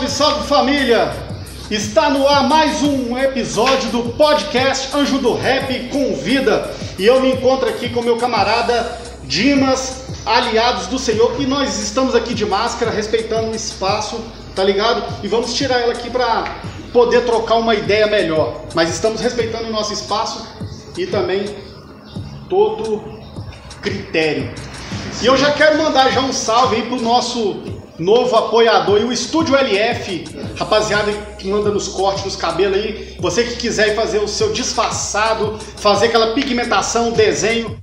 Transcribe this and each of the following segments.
Salve, salve família! Está no ar mais um episódio do podcast Anjo do Rap Convida e eu me encontro aqui com meu camarada Dimas, aliados do Senhor, e nós estamos aqui de máscara, respeitando o espaço, tá ligado? E vamos tirar ela aqui para poder trocar uma ideia melhor. Mas estamos respeitando o nosso espaço e também todo critério. E eu já quero mandar já um salve aí pro nosso novo apoiador e o Estúdio LF, rapaziada que manda nos cortes nos cabelos aí, você que quiser fazer o seu disfarçado, fazer aquela pigmentação, desenho.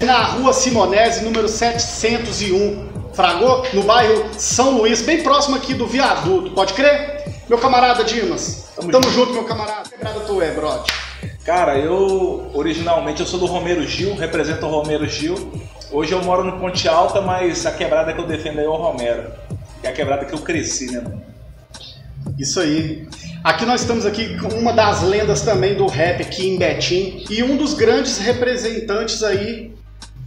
Na rua Simonese, número 701, Fragou, no bairro São Luís, bem próximo aqui do viaduto, pode crer? Meu camarada Dimas, tamo, tamo junto. junto, meu camarada. Que quebrada tu é, brother? Cara, eu originalmente eu sou do Romero Gil, represento o Romero Gil. Hoje eu moro no Ponte Alta, mas a quebrada que eu defendo é o Romero. É a quebrada que eu cresci, né, mano? Isso aí. Aqui nós estamos aqui com uma das lendas também do rap aqui em Betim e um dos grandes representantes aí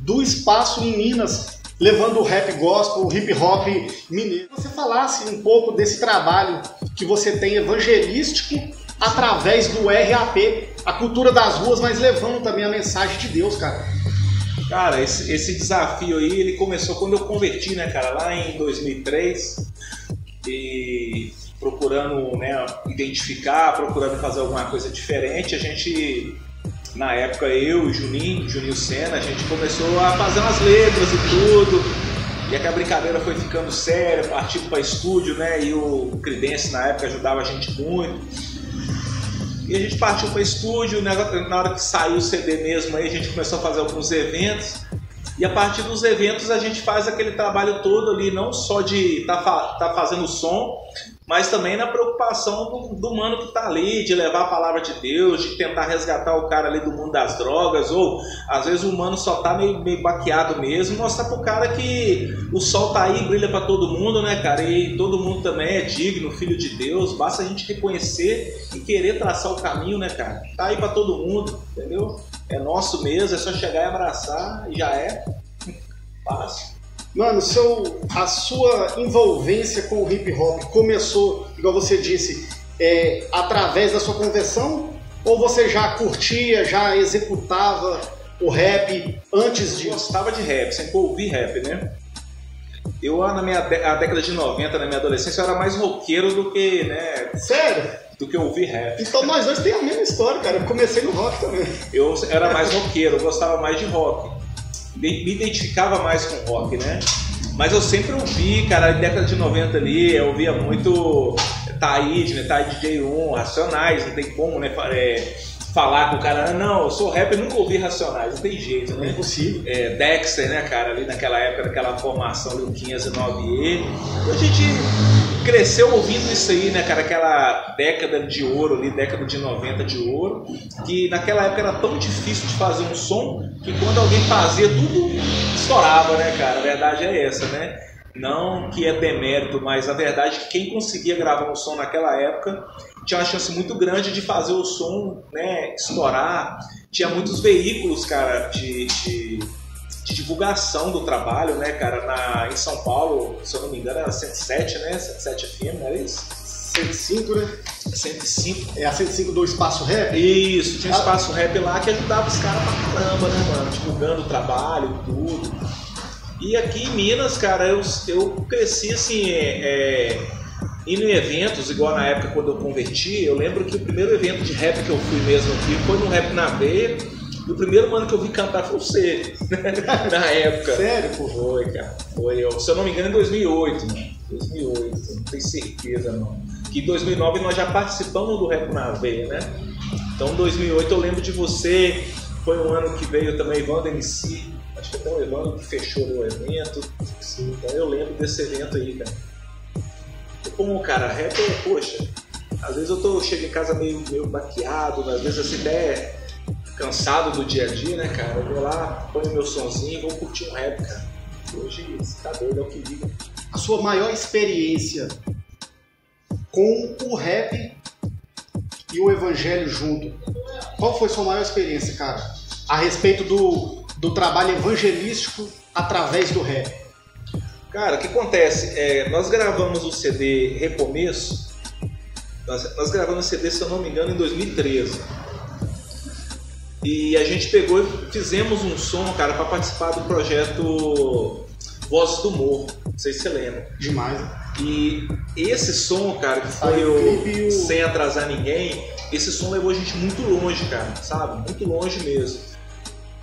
do espaço em Minas, levando o rap gospel, o hip hop mineiro. Você falasse um pouco desse trabalho que você tem evangelístico através do RAP, a cultura das ruas, mas levando também a mensagem de Deus, cara. Cara, esse, esse desafio aí, ele começou quando eu converti, né, cara, lá em 2003, e procurando, né, identificar, procurando fazer alguma coisa diferente, a gente, na época, eu, Juninho, Juninho Senna, a gente começou a fazer umas letras e tudo, e que a brincadeira foi ficando séria, partindo para estúdio, né, e o Credence na época ajudava a gente muito, e a gente partiu para estúdio, né? na hora que saiu o CD mesmo, aí a gente começou a fazer alguns eventos. E a partir dos eventos a gente faz aquele trabalho todo ali, não só de estar tá, tá fazendo som, mas também na preocupação do, do mano que tá ali, de levar a palavra de Deus, de tentar resgatar o cara ali do mundo das drogas, ou às vezes o mano só tá meio, meio baqueado mesmo, mostrar pro cara que o sol tá aí, brilha para todo mundo, né, cara? E todo mundo também é digno, filho de Deus, basta a gente reconhecer e querer traçar o caminho, né, cara? Tá aí para todo mundo, entendeu? É nosso mesmo, é só chegar e abraçar e já é. Fácil. Mano, seu, a sua envolvência com o hip hop começou, igual você disse, é, através da sua conversão? Ou você já curtia, já executava o rap antes de. Eu gostava de rap, sempre ouvi rap, né? Eu, na minha a década de 90, na minha adolescência, eu era mais roqueiro do que, né? Sério? Do que ouvir rap. Então nós dois temos a mesma história, cara. Eu comecei no rock também. Eu era mais roqueiro, eu gostava mais de rock me identificava mais com rock, né? Mas eu sempre ouvi, cara, na década de 90 ali, eu ouvia muito Taíde, né? Taíde DJ1, Racionais, não tem como, né? É, falar com o cara, não, eu sou rapper, nunca ouvi Racionais, não tem jeito, né? É impossível. É, Dexter, né, cara, ali naquela época, naquela formação do 509E. E a gente cresceu ouvindo isso aí, né, cara, aquela década de ouro ali, década de 90 de ouro, que naquela época era tão difícil de fazer um som que quando alguém fazia, tudo estourava, né, cara? A verdade é essa, né? Não que é demérito, mas a verdade é que quem conseguia gravar um som naquela época tinha uma chance muito grande de fazer o som né, estourar. Tinha muitos veículos, cara, de, de, de, divulgação do trabalho, né, cara, na, em São Paulo, se eu não me engano, era 107, né? 107 FM, era isso? 105, né? 105. É a 105 do Espaço Rap? Isso, tinha um Espaço Rap lá que ajudava os caras pra caramba, né, mano? Divulgando o trabalho, tudo. E aqui em Minas, cara, eu, eu cresci assim, é, é, indo em eventos, igual na época quando eu converti. Eu lembro que o primeiro evento de rap que eu fui mesmo aqui foi no Rap na Veia. E o primeiro mano que eu vi cantar foi você, na época. Sério, pô? Foi, cara. Foi, eu, se eu não me engano, em 2008, mano. 2008, não tenho certeza, não. Que em 2009 nós já participamos do Rap na Veia, né? Então, em 2008 eu lembro de você. Foi um ano que veio também Evandro MC, acho que até o Evandro que fechou o evento. Então eu lembro desse evento aí, cara. Como, cara, rap é, poxa, às vezes eu tô, chego em casa meio, meio baqueado, às vezes assim até cansado do dia a dia, né, cara? Eu vou lá, ponho meu sonzinho e vou curtir um rap, cara. Hoje, você tá doido, é o que liga. A sua maior experiência com o rap e o evangelho junto. Qual foi sua maior experiência, cara? A respeito do, do trabalho evangelístico através do rap. Cara, o que acontece? É, nós gravamos o CD Recomeço, nós, nós gravamos o CD, se eu não me engano, em 2013. E a gente pegou e fizemos um som, cara, para participar do projeto Vozes do Morro. Não sei se você lembra. Demais. E esse som, cara, que foi o- Sem Atrasar Ninguém, esse som levou a gente muito longe, cara, sabe? Muito longe mesmo.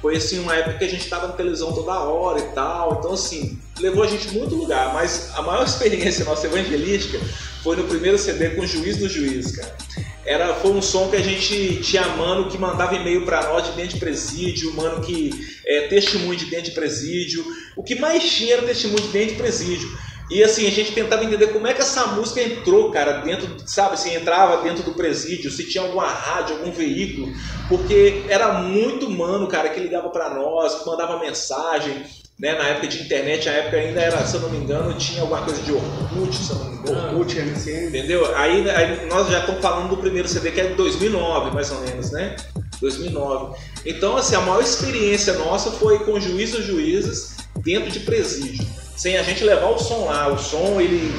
Foi assim, uma época que a gente tava na televisão toda hora e tal. Então, assim, levou a gente muito lugar. Mas a maior experiência nossa evangelística foi no primeiro CD com o Juiz do Juiz, cara. Era, foi um som que a gente tinha mano que mandava e-mail pra nós de dentro de presídio, mano que é, testemunho de dentro de presídio. O que mais tinha era testemunho de dentro de presídio. E assim, a gente tentava entender como é que essa música entrou, cara, dentro, sabe, assim, entrava dentro do presídio, se tinha alguma rádio, algum veículo, porque era muito mano, cara, que ligava pra nós, que mandava mensagem, né, na época de internet, a época ainda era, se eu não me engano, tinha alguma coisa de Orkut, se eu não me engano. Orkut, MSN. Entendeu? Aí, aí nós já estamos falando do primeiro CD que é de 2009, mais ou menos, né? 2009. Então, assim, a maior experiência nossa foi com juízes e juízes dentro de presídio. Sem a gente levar o som lá. O som, ele,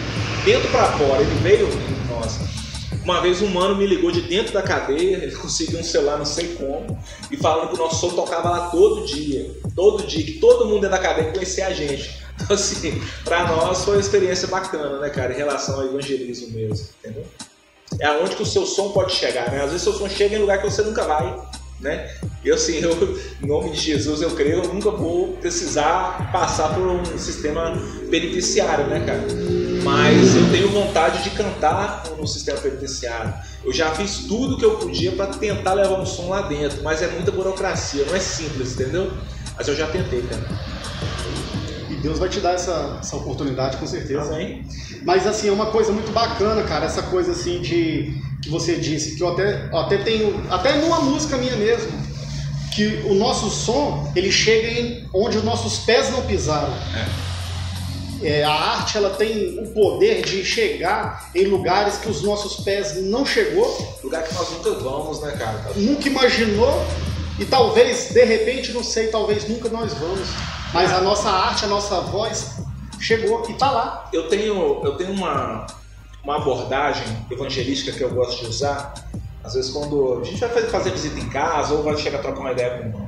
dentro para fora, ele veio, nossa. Uma vez um mano me ligou de dentro da cadeia, ele conseguiu um celular, não sei como, e falando que o nosso som tocava lá todo dia. Todo dia, que todo mundo dentro da cadeia conhecia a gente. Então, assim, pra nós foi uma experiência bacana, né, cara, em relação ao evangelismo mesmo, entendeu? É aonde que o seu som pode chegar, né? Às vezes seu som chega em lugar que você nunca vai, né? E assim, eu, em nome de Jesus, eu creio, eu nunca vou precisar passar por um sistema penitenciário, né, cara? Mas eu tenho vontade de cantar no sistema penitenciário. Eu já fiz tudo que eu podia para tentar levar um som lá dentro, mas é muita burocracia, não é simples, entendeu? Mas eu já tentei, cara. Deus vai te dar essa, essa oportunidade, com certeza. Amém? Mas assim, é uma coisa muito bacana, cara, essa coisa assim de que você disse, que eu até, eu até tenho, até numa música minha mesmo, que o nosso som, ele chega em onde os nossos pés não pisaram. É, a arte, ela tem o poder de chegar em lugares que os nossos pés não chegou, Lugar que nós nunca vamos, né, cara? nunca imaginou e talvez, de repente, não sei, talvez nunca nós vamos. Mas a nossa arte, a nossa voz chegou e tá lá. Eu tenho, eu tenho uma, uma abordagem evangelística que eu gosto de usar. Às vezes, quando a gente vai fazer- visita em casa ou vai chegar a trocar uma ideia com irmão.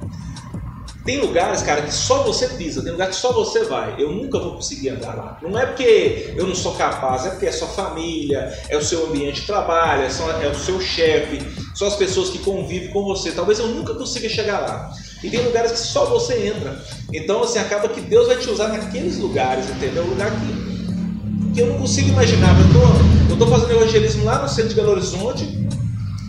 Tem lugares, cara, que só você pisa, tem lugar que só você vai. Eu nunca vou conseguir andar lá. Não é porque eu não sou capaz, é porque é sua família, é o seu ambiente de trabalho, é é o seu chefe, são as pessoas que convivem com você. Talvez eu nunca consiga chegar lá. E tem lugares que só você entra. Então, assim, acaba que Deus vai te usar naqueles lugares, entendeu? Lugar que, que eu não consigo imaginar. Eu tô, eu tô fazendo evangelismo lá no centro de Belo Horizonte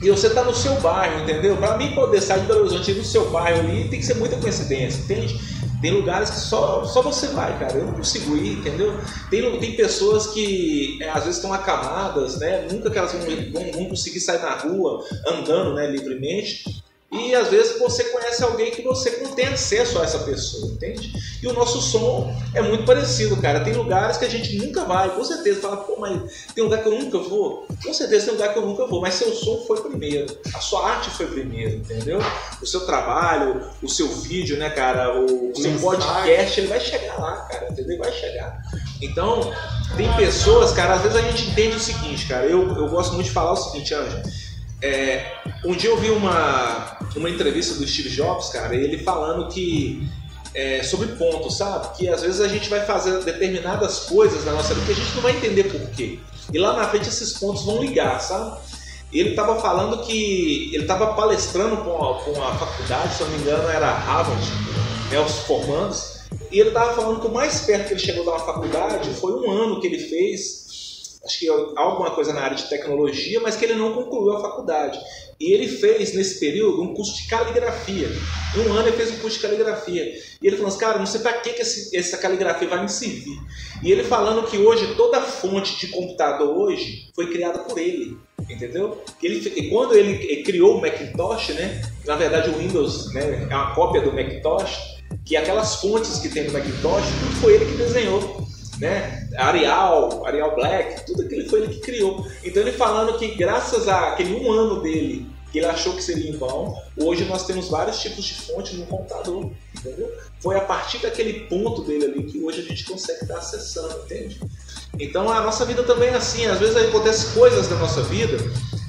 e você tá no seu bairro, entendeu? Para mim poder sair de Belo Horizonte e ir no seu bairro ali, tem que ser muita coincidência, entende? Tem lugares que só, só você vai, cara. Eu não consigo ir, entendeu? Tem, tem pessoas que é, às vezes estão acamadas, né? Nunca que elas vão, vão, vão conseguir sair na rua andando né, livremente. E às vezes você conhece alguém que você não tem acesso a essa pessoa, entende? E o nosso som é muito parecido, cara. Tem lugares que a gente nunca vai, com certeza. Fala, pô, mas tem lugar que eu nunca vou? Com certeza tem lugar que eu nunca vou, mas seu som foi primeiro. A sua arte foi primeiro, entendeu? O seu trabalho, o seu vídeo, né, cara? O seu Mensagem. podcast, ele vai chegar lá, cara, entendeu? Vai chegar. Então, tem pessoas, cara, às vezes a gente entende o seguinte, cara. Eu, eu gosto muito de falar o seguinte, Anja. É, um dia eu vi uma, uma entrevista do Steve Jobs, cara, ele falando que é, sobre pontos, sabe? Que às vezes a gente vai fazer determinadas coisas na nossa vida que a gente não vai entender por quê. E lá na frente esses pontos vão ligar, sabe? Ele estava falando que ele estava palestrando com a, com faculdade, se eu não me engano era Harvard, né, os formandos, e ele estava falando que o mais perto que ele chegou da uma faculdade foi um ano que ele fez, acho que alguma coisa na área de tecnologia, mas que ele não concluiu a faculdade. E ele fez, nesse período, um curso de caligrafia. Um ano ele fez um curso de caligrafia. E ele falou assim, cara, não sei para que, que esse, essa caligrafia vai me servir. E ele falando que hoje, toda fonte de computador hoje foi criada por ele. Entendeu? Ele, quando ele criou o Macintosh, né? Na verdade o Windows né, é uma cópia do Macintosh, que aquelas fontes que tem no Macintosh, tudo foi ele que desenhou né? Arial, Arial Black, tudo aquilo foi ele que criou. Então ele falando que graças a aquele um ano dele, que ele achou que seria em vão, hoje nós temos vários tipos de fonte no computador, entendeu? Foi a partir daquele ponto dele ali que hoje a gente consegue estar acessando, entende? Então a nossa vida também é assim, às vezes acontecem coisas na nossa vida.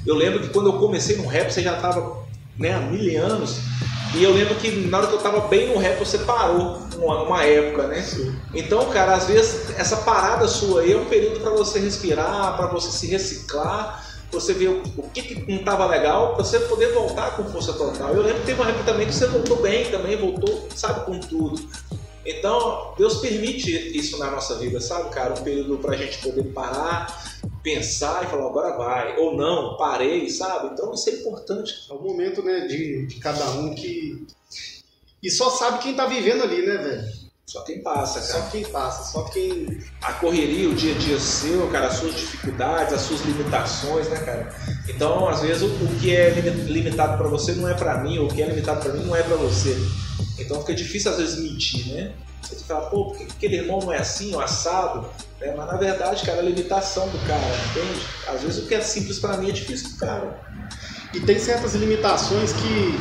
Eu lembro que quando eu comecei no rap, você já estava né, há mil anos, e eu lembro que na hora que eu tava bem no rap, você parou uma, uma época, né? Sim. Então, cara, às vezes essa parada sua aí é um período para você respirar, para você se reciclar, você ver o, o que, que não tava legal, pra você poder voltar com força total. Eu lembro que teve uma época também que você voltou bem também, voltou, sabe, com tudo. Então, Deus permite isso na nossa vida, sabe, cara? Um período pra gente poder parar, pensar e falar, agora vai. Ou não, parei, sabe? Então, isso é importante. É o momento, né, de, de cada um que. E só sabe quem tá vivendo ali, né, velho? Só quem passa, cara. Só quem passa, só quem. A correria, o dia a dia seu, cara, as suas dificuldades, as suas limitações, né, cara? Então, às vezes, o, o que é limitado para você não é para mim, ou o que é limitado para mim não é para você. Então fica difícil às vezes mentir, né? Você fala, pô, por que aquele irmão não é assim, o assado? É, mas na verdade, cara, é a limitação do cara, entende? Às vezes o que é simples para mim é difícil pro cara. E tem certas limitações que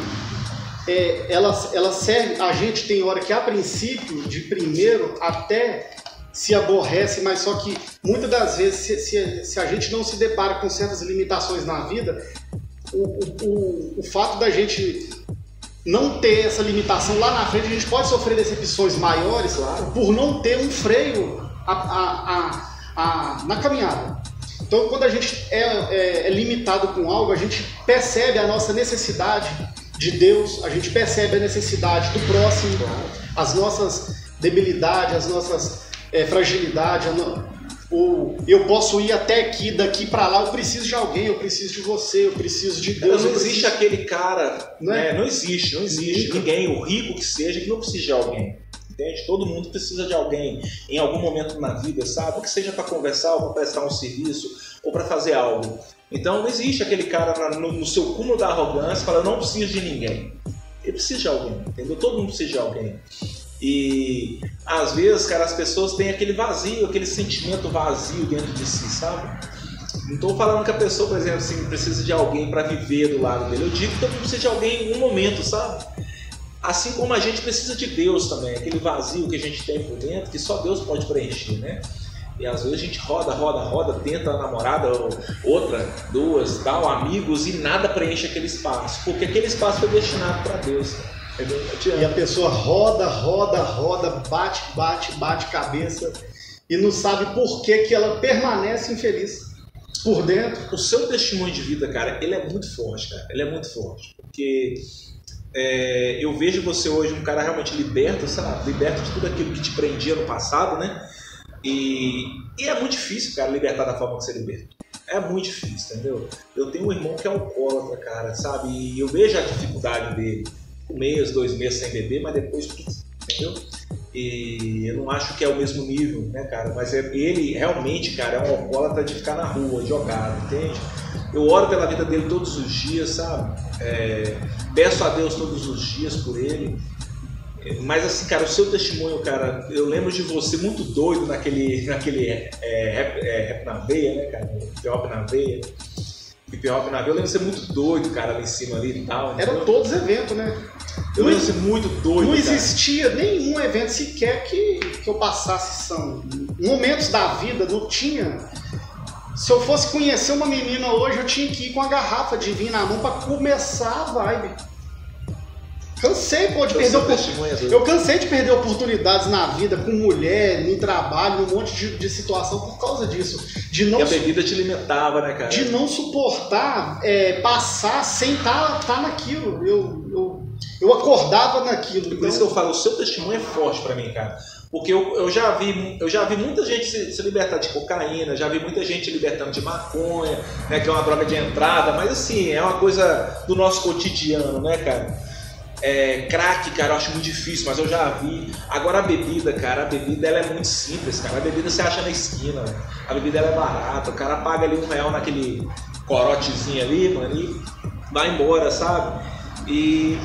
é, elas, elas servem. A gente tem hora que a princípio, de primeiro, até se aborrece, mas só que muitas das vezes, se, se, se a gente não se depara com certas limitações na vida, o, o, o, o fato da gente não ter essa limitação lá na frente, a gente pode sofrer decepções maiores claro. por não ter um freio a, a, a, na caminhada. Então, quando a gente é, é, é, limitado com algo, a gente percebe a nossa necessidade de Deus, a gente percebe a necessidade do próximo, as nossas debilidades, as nossas é, fragilidades, ou eu posso ir até aqui, daqui para lá, eu preciso de alguém, eu preciso de você, eu preciso de Deus. Não existe preciso... aquele cara, não, é? Né? não existe, não existe ninguém, o rico que seja, que não precisa de alguém. Entende? Todo mundo precisa de alguém em algum momento na vida, sabe? Que seja para conversar, ou para prestar um serviço, ou para fazer algo. Então não existe aquele cara no, no seu cúmulo da arrogância fala, eu não preciso de ninguém. Ele precisa de alguém, entendeu? Todo mundo precisa de alguém. E às vezes, cara, as pessoas têm aquele vazio, aquele sentimento vazio dentro de si, sabe? Não estou falando que a pessoa, por exemplo, assim, precisa de alguém para viver do lado dele. Eu digo que todo mundo precisa de alguém em um momento, sabe? Assim como a gente precisa de Deus também, aquele vazio que a gente tem por dentro, que só Deus pode preencher, né? E às vezes a gente roda, roda, roda, tenta a namorada, outra, duas, tal, amigos, e nada preenche aquele espaço, porque aquele espaço foi destinado para Deus. E a pessoa roda, roda, roda, bate, bate, bate cabeça e não sabe por que, que ela permanece infeliz por dentro. O seu testemunho de vida, cara, ele é muito forte, cara. Ele é muito forte. Porque é, eu vejo você hoje um cara realmente liberto, sabe? Liberto de tudo aquilo que te prendia no passado, né? E, e é muito difícil, cara, libertar da forma que você libertou. É muito difícil, entendeu? Eu tenho um irmão que é alcoólatra, cara, sabe? E eu vejo a dificuldade dele um mês, dois meses sem beber, mas depois entendeu? E eu não acho que é o mesmo nível, né, cara? Mas é, ele realmente, cara, é um alcoólatra de ficar na rua, jogar, entende? Eu oro pela vida dele todos os dias, sabe? É, peço a Deus todos os dias por ele. Mas assim, cara, o seu testemunho, cara, eu lembro de você muito doido naquele, naquele é, rap, é, rap na veia, né, cara? Hip na veia hip hop na vila, eu lembro de ser muito doido, cara, ali em cima ali e tal. Eram todos eventos, né? Eu lembro de ser muito doido. Não existia cara. nenhum evento sequer que, que eu passasse são momentos da vida, não tinha. Se eu fosse conhecer uma menina hoje, eu tinha que ir com a garrafa de vinho na mão para começar a vibe. Cansei, pô, de eu perder oportunidades. Eu cansei de perder oportunidades na vida, com mulher, no trabalho, num monte de, de situação por causa disso. De não e a bebida te limitava, né, cara? De não suportar é, passar sem estar tá, tá naquilo. Eu, eu, eu acordava naquilo. Por então... isso que eu falo, o seu testemunho é forte para mim, cara. Porque eu, eu, já vi, eu já vi muita gente se, se, libertar de cocaína, já vi muita gente libertando de maconha, né, que é uma droga de entrada, mas assim, é uma coisa do nosso cotidiano, né, cara? É, crack, cara, eu acho muito difícil, mas eu já vi. Agora a bebida, cara, a bebida ela é muito simples, cara. A bebida você acha na esquina, a bebida ela é barata, o cara paga ali um real naquele corotezinho ali, mano, e vai embora, sabe? E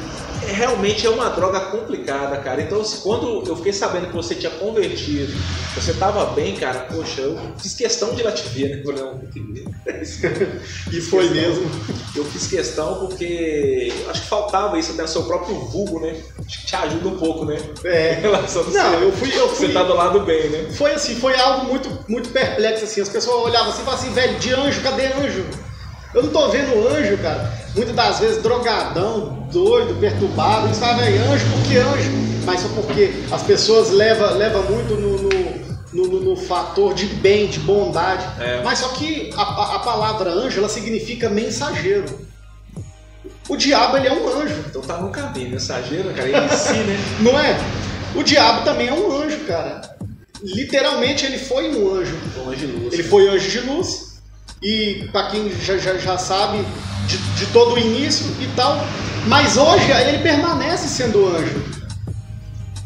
realmente é uma droga complicada, cara. Então, quando eu fiquei sabendo que você tinha convertido, você tava bem, cara, poxa, eu fiz questão de ir lá te ver, né? Falei, não. E foi mesmo. Eu fiz questão porque acho que faltava isso até no seu próprio vulgo, né? Acho que te ajuda um pouco, né? Em É. relação a Não, eu fui, eu fui. você tá do lado bem, né? Foi assim, foi algo muito, muito perplexo, assim. As pessoas olhavam assim e falavam assim, velho, de anjo, cadê anjo? Eu não tô vendo anjo, cara. Muitas das vezes drogadão, doido, perturbado. Eles falam, velho, anjo, por que anjo? Mas só porque as pessoas levam leva muito no, no, no- no fator de bem, de bondade. É. Mas só que a, a- palavra anjo, ela significa mensageiro. O diabo, ele é um anjo. Então tá no caminho, mensageiro, cara, ele em si, né? Não é? O diabo também é um anjo, cara. Literalmente ele foi um anjo. Longe de luz. Ele foi anjo de luz. E para quem já, já, já sabe de, de todo o início e tal. Mas hoje ele permanece sendo anjo.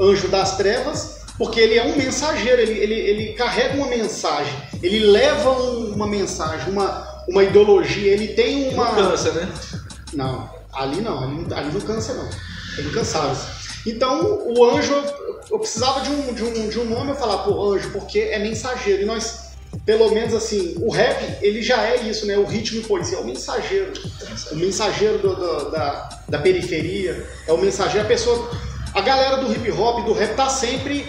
Anjo das trevas, porque ele é um mensageiro, ele, ele, ele carrega uma mensagem, ele leva um- uma mensagem, uma, uma ideologia, ele tem uma. Não cansa, né? Não, ali não, ali, ali não cansa não. É incansável. Então, o anjo, eu- eu precisava de um, de, um, de um nome, eu falar, pô, anjo, porque é mensageiro. E nós, pelo menos assim, o rap, ele já é isso, né? O ritmo policial, é o mensageiro. O mensageiro do- do- da, da periferia, é o mensageiro, a pessoa. A galera do hip hop, do rap, tá sempre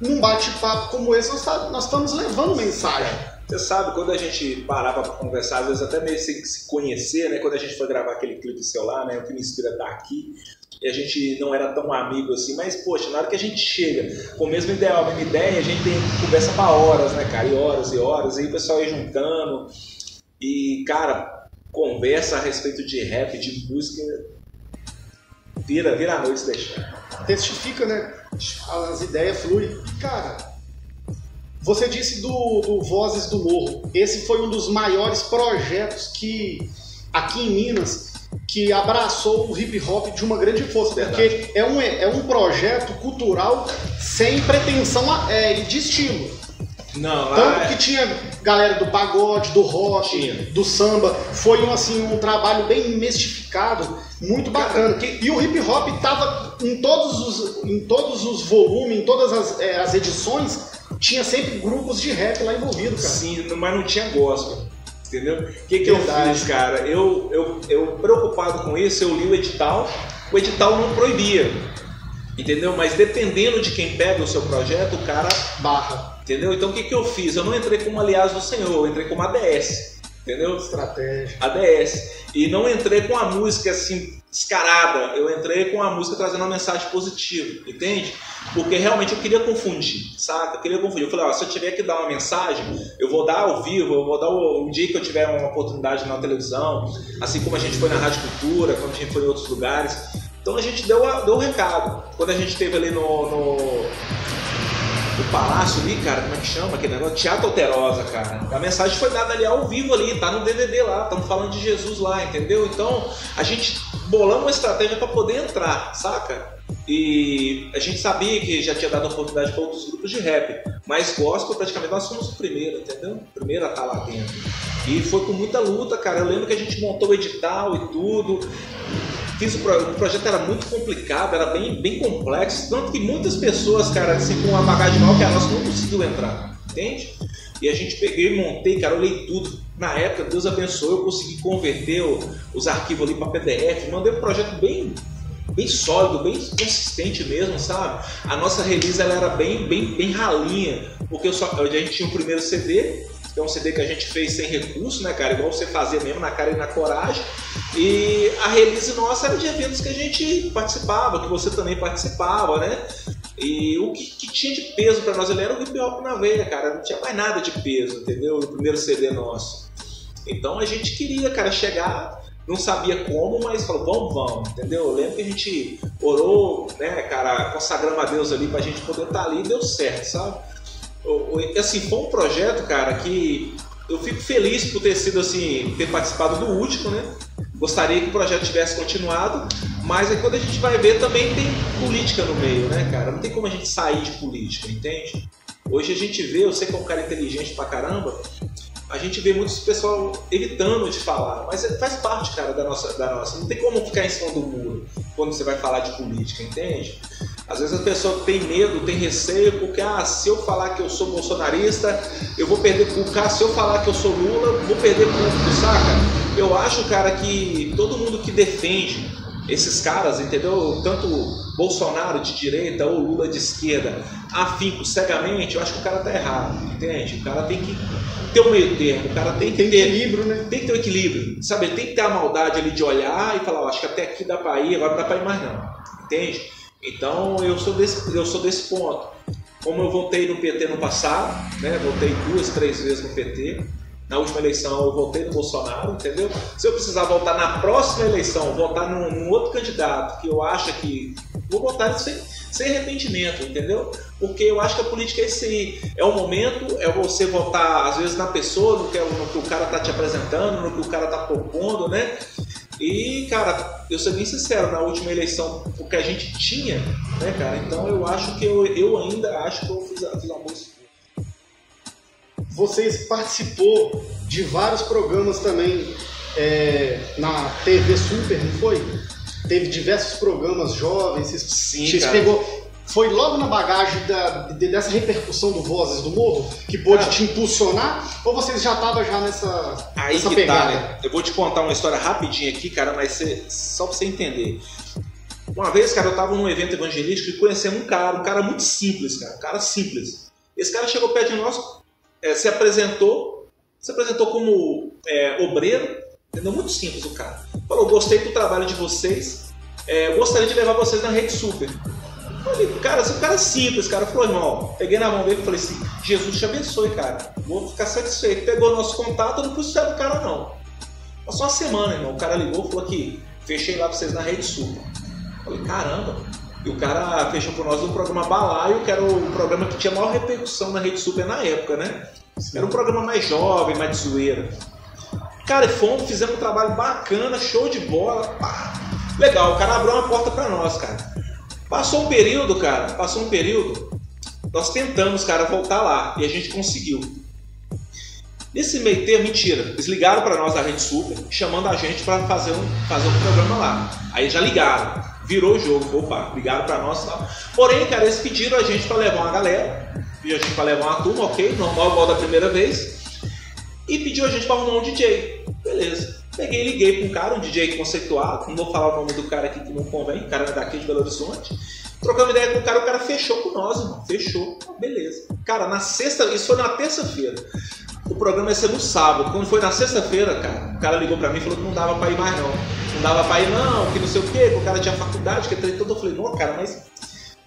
num bate-papo como esse, nós, tá- nós estamos levando mensagem. Você sabe, quando a gente parava pra conversar, às vezes até meio sem se conhecer, né? Quando a gente foi gravar aquele clipe seu lá, né? O que me inspira tá aqui. E a gente não era tão amigo assim, mas poxa, na hora que a gente chega com o mesmo ideal, a mesma ideia, a gente tem conversa pra horas, né, cara? E horas e horas, e o pessoal ia juntando. E, cara, conversa a respeito de rap, de música, vira, vira a noite se deixar. testifica, né? As ideias fluem. Cara, você disse do, do Vozes do Morro. Esse foi um dos maiores projetos que aqui em Minas que abraçou o hip hop de uma grande força, porque é um, é um projeto cultural sem pretensão a- é, de estilo. Não, Tanto que tinha galera do pagode, do rock, Tinha. do samba. Foi um, assim, um trabalho bem mistificado, muito bacana. Cara, E o hip hop tava em todos os, em todos os volumes, em todas as, eh, as edições, tinha sempre grupos de rap lá envolvidos, cara. Sim, mas não tinha gospel. Entendeu? O que, que eu fiz, cara? Eu, eu, eu, preocupado com isso, eu li o edital. O edital não proibia. Entendeu? Mas dependendo de quem pega o seu projeto, o cara. Barra. Entendeu? Então o que, que eu fiz? Eu não entrei como aliás do Senhor, eu entrei como ADS. Entendeu? Estratégia. ADS. E não entrei com a música assim, descarada. Eu entrei com a música trazendo uma mensagem positiva, entende? Porque realmente eu queria confundir, saca? Eu queria confundir. Eu falei, ó, se eu tiver que dar uma mensagem, eu vou dar ao vivo, eu vou dar o, um dia que eu tiver uma oportunidade na televisão, assim como a gente foi na Rádio Cultura, como a gente foi em outros lugares. Então a gente deu, a- deu o recado. Quando a gente esteve ali no, no, no palácio ali, cara, como é que chama aquele negócio? Teatro Alterosa, cara. A mensagem foi dada ali ao vivo ali, tá no DVD lá, estamos falando de Jesus lá, entendeu? Então a gente bolamos uma estratégia para poder entrar, saca? E a gente sabia que já tinha dado oportunidade para outros grupos de rap, mas gospel praticamente nós fomos o primeiro, entendeu? O primeiro a estar lá dentro. E foi com muita luta, cara. Eu lembro que a gente montou o edital e tudo. Fiz o, pro- o projeto era muito complicado, era bem, bem complexo, tanto que muitas pessoas, cara, assim, com uma bagagem maior que a nossa, não conseguiu entrar, entende? E a gente peguei montei, cara, olhei tudo. Na época, Deus abençoou, eu consegui converter o- os arquivos ali para PDF, mandei um projeto bem, bem sólido, bem consistente mesmo, sabe? A nossa release ela era bem, bem, bem ralinha, porque só, a gente tinha o primeiro CD, que é um CD que a gente fez sem recurso, né, cara? Igual você fazia mesmo na cara e na coragem. E a release nossa era de eventos que a gente participava, que você também participava, né? E o que, que tinha de peso pra nós ali era o hip hop na veia, cara. Não tinha mais nada de peso, entendeu? O primeiro CD nosso. Então a gente queria, cara, chegar, não sabia como, mas falou, vamos, vamos, entendeu? Eu lembro que a gente orou, né, cara, consagramos a Deus ali pra gente poder estar ali e deu certo, sabe? Assim, foi um projeto, cara, que eu fico feliz por ter sido assim, ter participado do último, né? Gostaria que o projeto tivesse continuado, mas aí quando a gente vai ver também tem política no meio, né, cara? Não tem como a gente sair de política, entende? Hoje a gente vê, eu sei que é um cara inteligente pra caramba, a gente vê muitos pessoal evitando de falar, mas é, faz parte, cara, da nossa, da nossa. Não tem como ficar em cima do muro quando você vai falar de política, entende? Às vezes a pessoa tem medo, tem receio, porque ah, se eu falar que eu sou bolsonarista, eu vou perder público. Ah, se eu falar que eu sou Lula, vou perder público, saca? Eu acho, cara, que todo mundo que defende esses caras, entendeu? Tanto Bolsonaro de direita ou Lula de esquerda, afinco cegamente, eu acho que o cara tá errado, entende? O cara tem que ter um meio termo, o cara tem que Tem ter equilíbrio, né? tem que ter um equilíbrio, sabe? Ele tem que ter a maldade ali de olhar e falar, ó, acho que até aqui dá pra ir, agora não dá pra ir mais não, entende? Então eu sou desse, eu sou desse ponto. Como eu votei no PT no passado, né? Votei duas, três vezes no PT. Na última eleição eu votei no Bolsonaro, entendeu? Se eu precisar voltar na próxima eleição, votar num, num outro candidato que eu acho que. Vou votar sem, sem arrependimento, entendeu? Porque eu acho que a política é isso aí. É o momento, é você votar, às vezes, na pessoa, no que, no que o cara tá te apresentando, no que o cara tá propondo, né? E, cara, eu sou bem sincero, na última eleição, o que a gente tinha, né, cara? Então eu acho que eu, eu ainda acho que eu fiz, fiz uma escolha. Vocês participou de vários programas também é, na TV Super, não foi? Teve diversos programas jovens. Vocês, Sim, vocês cara. pegou. Foi logo na bagagem da- de- dessa repercussão do Vozes do Morro que pôde Cara. te impulsionar? Ou vocês já estavam já nessa, Aí nessa que pegada? tá, né? Eu vou te contar uma história rapidinho aqui, cara, mas você- só pra você entender. Uma vez, cara, eu tava num evento evangelístico e conhecemos um cara, um cara muito simples, cara, um cara simples. Esse cara chegou perto de nós, é, se apresentou, se apresentou como é, obreiro, entendeu? Muito simples o cara. Falou, gostei do trabalho de vocês, é, gostaria de levar vocês na Rede Super. Falei, cara, esse cara é simples, cara. Falou, irmão, peguei na mão dele e falei assim, Jesus te abençoe, cara. Vou ficar satisfeito. Pegou nosso contato, não fé no cara, não. Passou uma semana, irmão. O cara ligou e falou que fechei lá pra vocês na Rede Super. Falei, caramba. E o cara fechou por nós o programa Balaio, que era o programa que tinha maior repercussão na Rede Super na época, né? Era um programa mais jovem, mais de zoeira. Cara, fomos, fizemos um trabalho bacana, show de bola. pá. Legal, o cara abriu uma porta pra nós, cara. Passou um período, cara, passou um período. Nós tentamos, cara, voltar lá e a gente conseguiu. Nesse meio termo, mentira, eles ligaram pra nós da Rede Super, chamando a gente pra fazer um, fazer um programa lá. Aí já ligaram, virou o jogo, opa, ligaram pra nós tal. Porém, cara, eles pediram a gente pra levar uma galera, pediram a gente pra levar uma turma, ok, normal, igual da primeira vez, e pediu a gente pra arrumar um DJ. Beleza. Peguei e liguei pra um cara, um DJ conceituado, não vou falar o nome do cara aqui que não convém, o cara é daqui de Belo Horizonte. Trocamos ideia com o cara, o cara fechou com nós, irmão. Fechou. Beleza. Cara, na sexta, isso foi na terça-feira. O programa ia ser no sábado. Quando foi na sexta-feira, cara, o cara ligou pra mim e falou que não dava pra ir mais, não. Não dava pra ir, não, que não sei o quê, que o cara tinha faculdade, que trem todo. Eu falei, não, cara, mas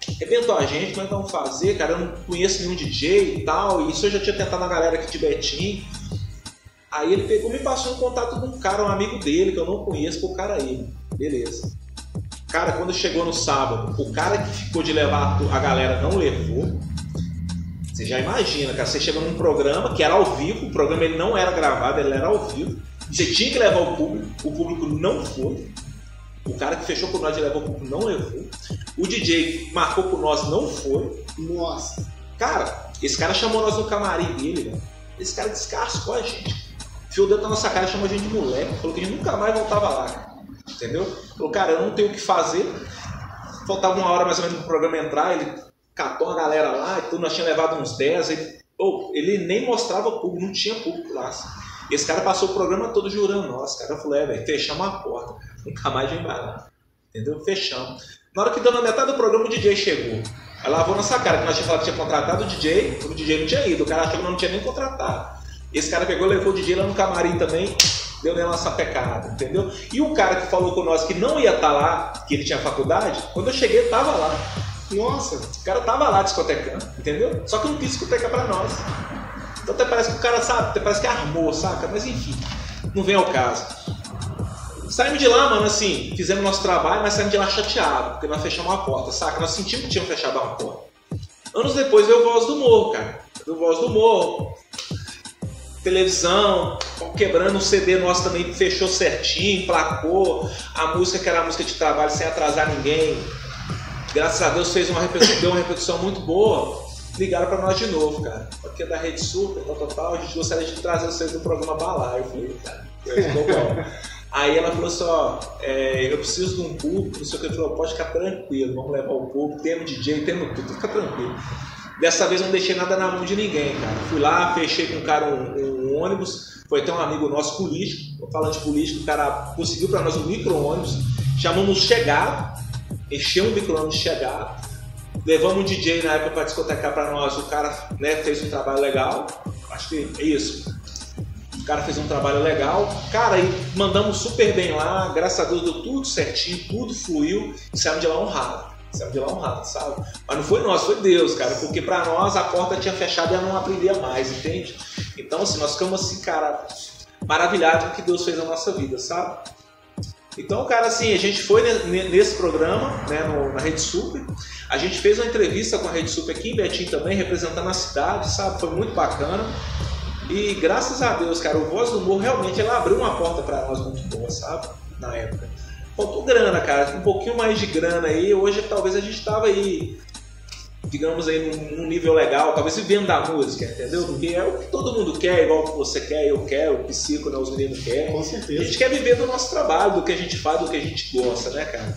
arrebentou a gente, como é que vamos fazer, cara? Eu não conheço nenhum DJ e tal. E isso eu já tinha tentado na galera aqui de Betim. Aí ele pegou me passou um contato de um cara, um amigo dele, que eu não conheço, pro cara aí. Beleza. Cara, quando chegou no sábado, o cara que ficou de levar a galera não levou. Você já imagina, cara, você chega num programa que era ao vivo, o programa ele não era gravado, ele era ao vivo. Você tinha que levar o público, o público não foi. O cara que fechou com nós e levou o público não levou. O DJ que marcou com nós não foi. Nossa. Cara, esse cara chamou nós no camarim dele, velho. Esse cara descascou a gente. Fiou dentro da nossa cara, chamou a gente de moleque. Falou que a gente nunca mais voltava lá, cara. Entendeu? Falou, cara, eu não tenho o que fazer. Faltava uma hora mais ou menos pro programa entrar, ele catou a galera lá e tudo, nós tínhamos levado uns 10. Ele, Pô, ele nem mostrava público, não tinha público lá. assim. Esse cara passou o programa todo jurando, nossa, cara. Eu falei, é, velho, fechamos a porta. Nunca mais vem lá. Entendeu? Fechamos. Na hora que deu na metade do programa, o DJ chegou. Aí lavou nossa cara, que nós tínhamos falado que tinha contratado o DJ, o DJ não tinha ido, o cara achou que não tinha nem contratado. Esse cara pegou, levou o DJ lá no camarim também, deu nela uma sapecada, entendeu? E o cara que falou com nós que não ia estar lá, que ele tinha faculdade, quando eu cheguei, tava lá. Nossa. O cara tava lá discotecando, entendeu? Só que não quis discotecar pra nós. Então até parece que o cara sabe, até parece que armou, saca? Mas enfim, não vem ao caso. Saímos de lá, mano, assim, fizemos nosso trabalho, mas saímos de lá chateado, porque nós fechamos uma porta, saca? Nós sentimos que tínhamos fechado uma porta. Anos depois veio Voz do Morro, cara. Do Voz do Morro. Televisão, quebrando o CD nosso também fechou certinho, placou. A música que era a música de trabalho sem atrasar ninguém. Graças a Deus fez uma repercussão, deu uma repercussão muito boa. Ligaram para nós de novo, cara. Aqui é da Rede Super, tal, tal, tal, a gente gostaria de trazer vocês do programa Balar. Eu falei, cara, ficou bom. Aí ela falou assim, ó, é, eu preciso de um público, não sei o que, ele falou, pode ficar tranquilo, vamos levar o público, temos DJ, temos tudo, fica tranquilo. Dessa vez não deixei nada na mão de ninguém, cara. Fui lá, fechei com um cara um, um ônibus, foi até um amigo nosso político, falando de político, o cara conseguiu para nós um micro-ônibus, chamamos Chegado, encheu um micro-ônibus Chegado, levamos um DJ na época para discotecar para nós, o cara né, fez um trabalho legal, acho que é isso. O cara fez um trabalho legal, cara, e mandamos super bem lá, graças a Deus deu tudo certinho, tudo fluiu e saímos de lá honrado. Saímos de lá honrado, sabe? Mas não foi nós, foi Deus, cara, porque para nós a porta tinha fechado e ela não abria mais, entende? Então, assim, nós ficamos assim, cara, maravilhados com o que Deus fez na nossa vida, sabe? Então, cara, assim, a gente foi nesse programa, né, no, na Rede Super. A gente fez uma entrevista com a Rede Super aqui em Betim também, representando a cidade, sabe? Foi muito bacana. E graças a Deus, cara, o Voz do Morro realmente ela abriu uma porta para nós muito boa, sabe? Na época. Faltou grana, cara, um pouquinho mais de grana aí. Hoje talvez a gente tava aí, digamos aí, num, nível legal, talvez vivendo da música, entendeu? Porque é o que todo mundo quer, igual que você quer, eu quero, o psico, né, os meninos querem. Com certeza. A gente quer viver do nosso trabalho, do que a gente faz, do que a gente gosta, né, cara?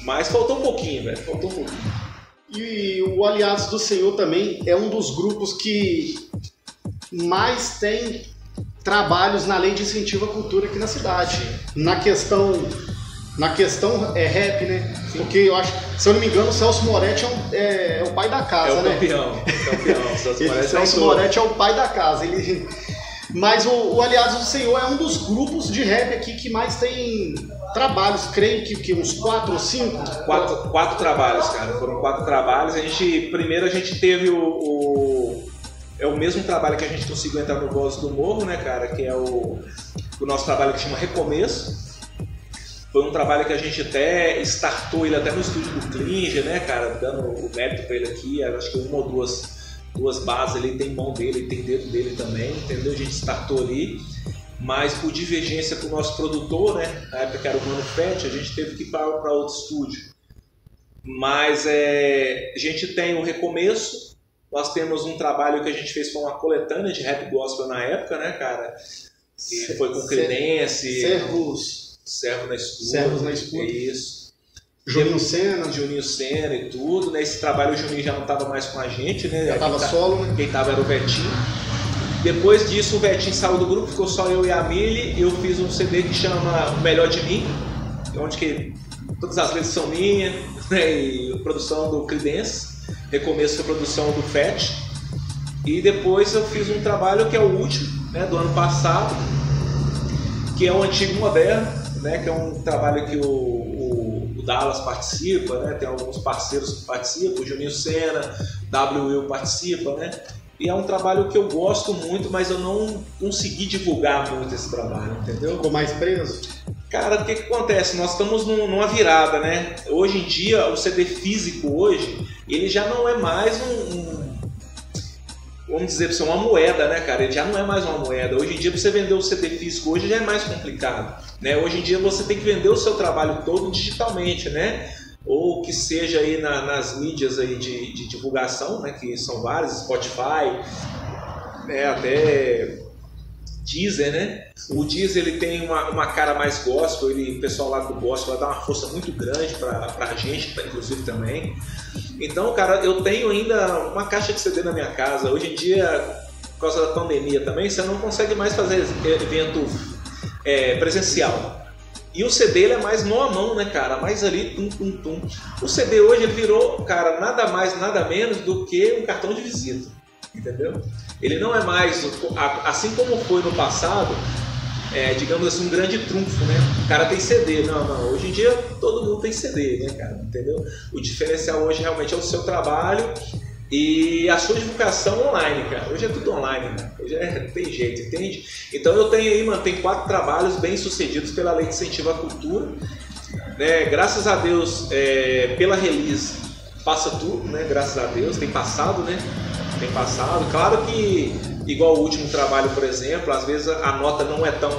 Mas faltou um pouquinho, velho, faltou um pouquinho. E o Aliados do Senhor também é um dos grupos que mais tem trabalhos na lei de incentivo à cultura aqui na cidade. Na questão na questão é rap, né? Sim. Porque eu acho, se eu não me engano, o Celso Moretti é, um, é, é o pai da casa, é o né? Campeão, campeão. Celso Moretti, Celso é, Moretti é o pai da casa. Ele... Mas o, o Aliados do Senhor é um dos grupos de rap aqui que mais tem trabalhos, creio que, que uns quatro ou cinco? Quatro, quatro trabalhos, cara. Foram quatro trabalhos. A gente, primeiro a gente teve o, o é o mesmo trabalho que a gente conseguiu entrar no Voz do Morro, né, cara? Que é o, o nosso trabalho que chama Recomeço. Foi um trabalho que a gente até startou ele até no estúdio do Klinger, né, cara? Dando o mérito para ele aqui. Acho que uma ou duas, duas bases ele tem mão dele, tem dedo dele também, entendeu? A gente startou ali. Mas por divergência com o nosso produtor, né? Na época que era o Mano Fett, a gente teve que ir para outro estúdio. Mas é, a gente tem o recomeço, nós temos um trabalho que a gente fez com uma coletânea de rap gospel na época, né, cara? Que foi com Credence. Servos. Servos na escuta. Servos na escuta. Isso. Juninho Senna. Juninho Senna e tudo, né? Esse trabalho o Juninho já não estava mais com a gente, né? Já estava solo, né? Quem estava era o Betinho. Depois disso, o Betinho saiu do grupo, ficou só eu e a Mili. Eu fiz um CD que chama O Melhor de Mim, onde que todas as letras são minhas, né? E produção do Credence recomeço da produção do FET. E depois eu fiz um trabalho que é o último, né, do ano passado, que é o Antigo Moderno, né, que é um trabalho que o, o, o Dallas participa, né, tem alguns parceiros que participam, o Juninho Senna, W. Will participa, né, e é um trabalho que eu gosto muito, mas eu não consegui divulgar muito esse trabalho, entendeu? Ficou mais preso? Cara, o que, que acontece? Nós estamos numa virada, né? Hoje em dia, o CD físico hoje, ele já não é mais um, um vamos dizer para você, uma moeda, né, cara? Ele já não é mais uma moeda. Hoje em dia, para você vender o CD físico hoje já é mais complicado, né? Hoje em dia você tem que vender o seu trabalho todo digitalmente, né? Ou que seja aí na, nas mídias aí de, de, divulgação, né? Que são várias, Spotify, né? Até Deezer, né? O Deezer ele tem uma, uma cara mais gospel, ele, o pessoal lá do gospel dá uma força muito grande para a gente, inclusive também. Então, cara, eu tenho ainda uma caixa de CD na minha casa. Hoje em dia, por causa da pandemia também, você não consegue mais fazer evento é, presencial. E o CD ele é mais mão a mão, né, cara? Mais ali, tum, tum, tum. O CD hoje virou, cara, nada mais, nada menos do que um cartão de visita. Entendeu? Ele não é mais, assim como foi no passado, é, digamos assim, um grande trunfo, né? O cara tem CD. Não, não. Hoje em dia todo mundo tem CD, né, cara? Entendeu? O diferencial hoje realmente é o seu trabalho e a sua divulgação online, cara. Hoje é tudo online, né? Hoje é, tem jeito, entende? Então eu tenho aí, mano, tem quatro trabalhos bem sucedidos pela Lei de Incentivo à Cultura. Né? Graças a Deus, é, pela release, passa tudo, né? Graças a Deus, tem passado, né? Tem passado. Claro que, igual o último trabalho, por exemplo, às vezes a nota não é tão,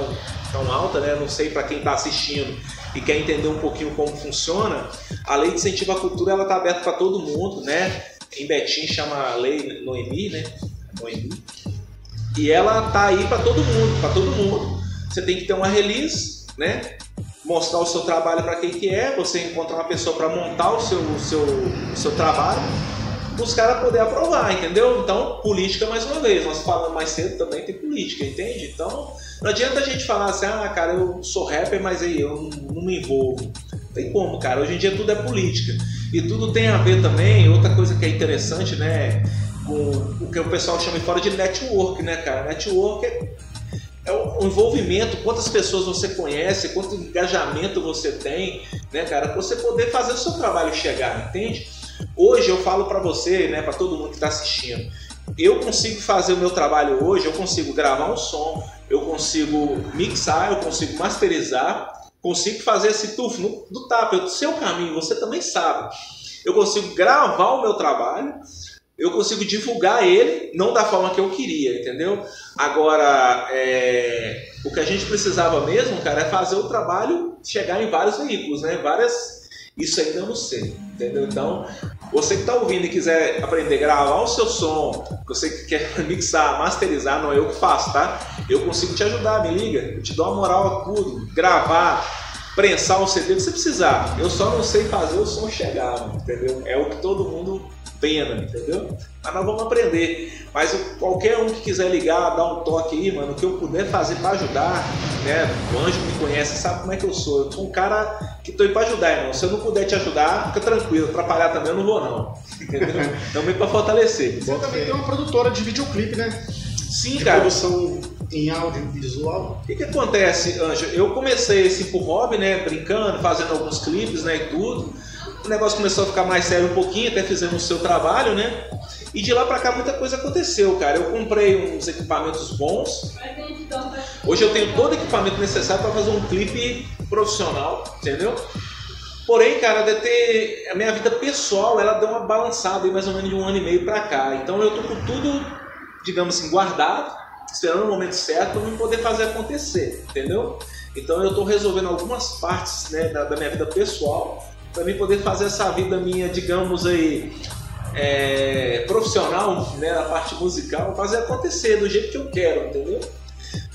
tão alta, né? Não sei para quem está assistindo e quer entender um pouquinho como funciona. A lei de incentivo à cultura ela está aberta para todo mundo, né? em Betim chama Lei Noemi, né? Noemi. E ela tá aí para todo mundo, para todo mundo. Você tem que ter uma release, né? Mostrar o seu trabalho para quem que é, você encontrar uma pessoa para montar o seu, o seu, o seu trabalho, os caras poder aprovar, entendeu? Então, política mais uma vez, nós falamos mais cedo também tem política, entende? Então, não adianta a gente falar assim, ah, cara, eu sou rapper, mas aí eu não, não me envolvo. Tem como, cara. Hoje em dia tudo é política. E tudo tem a ver também, outra coisa que é interessante, né? Com o que o pessoal chama fora de network, né, cara? Network é, é o envolvimento, quantas pessoas você conhece, quanto engajamento você tem, né, cara? Pra você poder fazer o seu trabalho chegar, entende? Hoje eu falo para você, né, para todo mundo que está assistindo, eu consigo fazer o meu trabalho hoje, eu consigo gravar um som, eu consigo mixar, eu consigo masterizar, consigo fazer esse tufo do tapa, o seu caminho, você também sabe. Eu consigo gravar o meu trabalho, eu consigo divulgar ele, não da forma que eu queria, entendeu? Agora, é, o que a gente precisava mesmo, cara, é fazer o trabalho chegar em vários veículos, né? Várias. Isso ainda não sei, entendeu? Então, você que está ouvindo e quiser aprender a gravar o seu som, você que quer mixar, masterizar, não é eu que faço, tá? Eu consigo te ajudar, me liga, eu te dou uma moral a tudo, gravar, prensar um CD que você precisar. Eu só não sei fazer o som chegar, entendeu? É o que todo mundo pena, entendeu? Mas nós vamos aprender. Mas qualquer um que quiser ligar, dar um toque aí, mano, o que eu puder fazer para ajudar, né? O Anjo me conhece, sabe como é que eu sou. Eu sou um cara que tô aí para ajudar, irmão. Se eu não puder te ajudar, fica tranquilo. Atrapalhar também eu não vou, não. Entendeu? Também para fortalecer. Você também tem uma produtora de videoclipe, né? Sim, de cara. produção em audiovisual. O que, que acontece, Anjo? Eu comecei assim por hobby, né? Brincando, fazendo alguns clipes, né? E tudo. O negócio começou a ficar mais sério um pouquinho, até fizemos o seu trabalho, né? E de lá pra cá muita coisa aconteceu, cara. Eu comprei uns equipamentos bons. Hoje eu tenho todo o equipamento necessário para fazer um clipe profissional, entendeu? Porém, cara, de ter a minha vida pessoal, ela deu uma balançada aí mais ou menos de um ano e meio pra cá. Então eu tô com tudo, digamos assim, guardado, esperando o momento certo para poder fazer acontecer, entendeu? Então eu tô resolvendo algumas partes né, da, da minha vida pessoal mim poder fazer essa vida minha, digamos aí, é, profissional, né, a parte musical, fazer acontecer do jeito que eu quero, entendeu?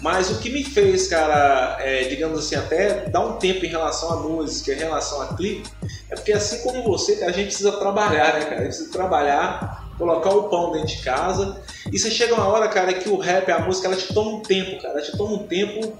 Mas o que me fez, cara, é, digamos assim, até dar um tempo em relação à música, em relação a clipe, é porque assim como você, a gente precisa trabalhar, né, cara? A gente precisa trabalhar, colocar o pão dentro de casa. E você chega uma hora, cara, que o rap, a música, ela te toma um tempo, cara. Ela te toma um tempo,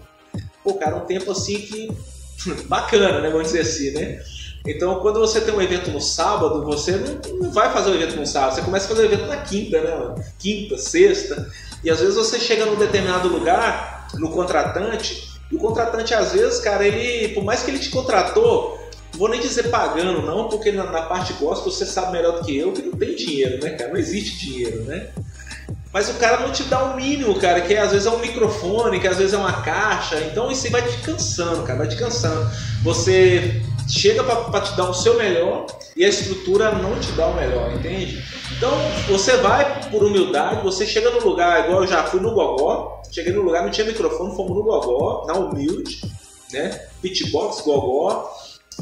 pô, cara, um tempo assim que. bacana, né? Vamos dizer assim, né? Então, quando você tem um evento no sábado, você não, não, vai fazer o evento no sábado, você começa a fazer o evento na quinta, né? Mano? Quinta, sexta. E às vezes você chega num determinado lugar, no contratante, e o contratante, às vezes, cara, ele, por mais que ele te contratou, vou nem dizer pagando, não, porque na, na parte gospel você sabe melhor do que eu que não tem dinheiro, né, cara? Não existe dinheiro, né? Mas o cara não te dá o mínimo, cara, que às vezes é um microfone, que às vezes é uma caixa. Então isso vai te cansando, cara, vai te cansando. Você chega para te dar o seu melhor e a estrutura não te dá o melhor, entende? Então você vai por humildade, você chega no lugar, igual eu já fui no Gogó, cheguei no lugar, não tinha microfone, fomos no Gogó, na humilde, né? Pitbox, Gogó.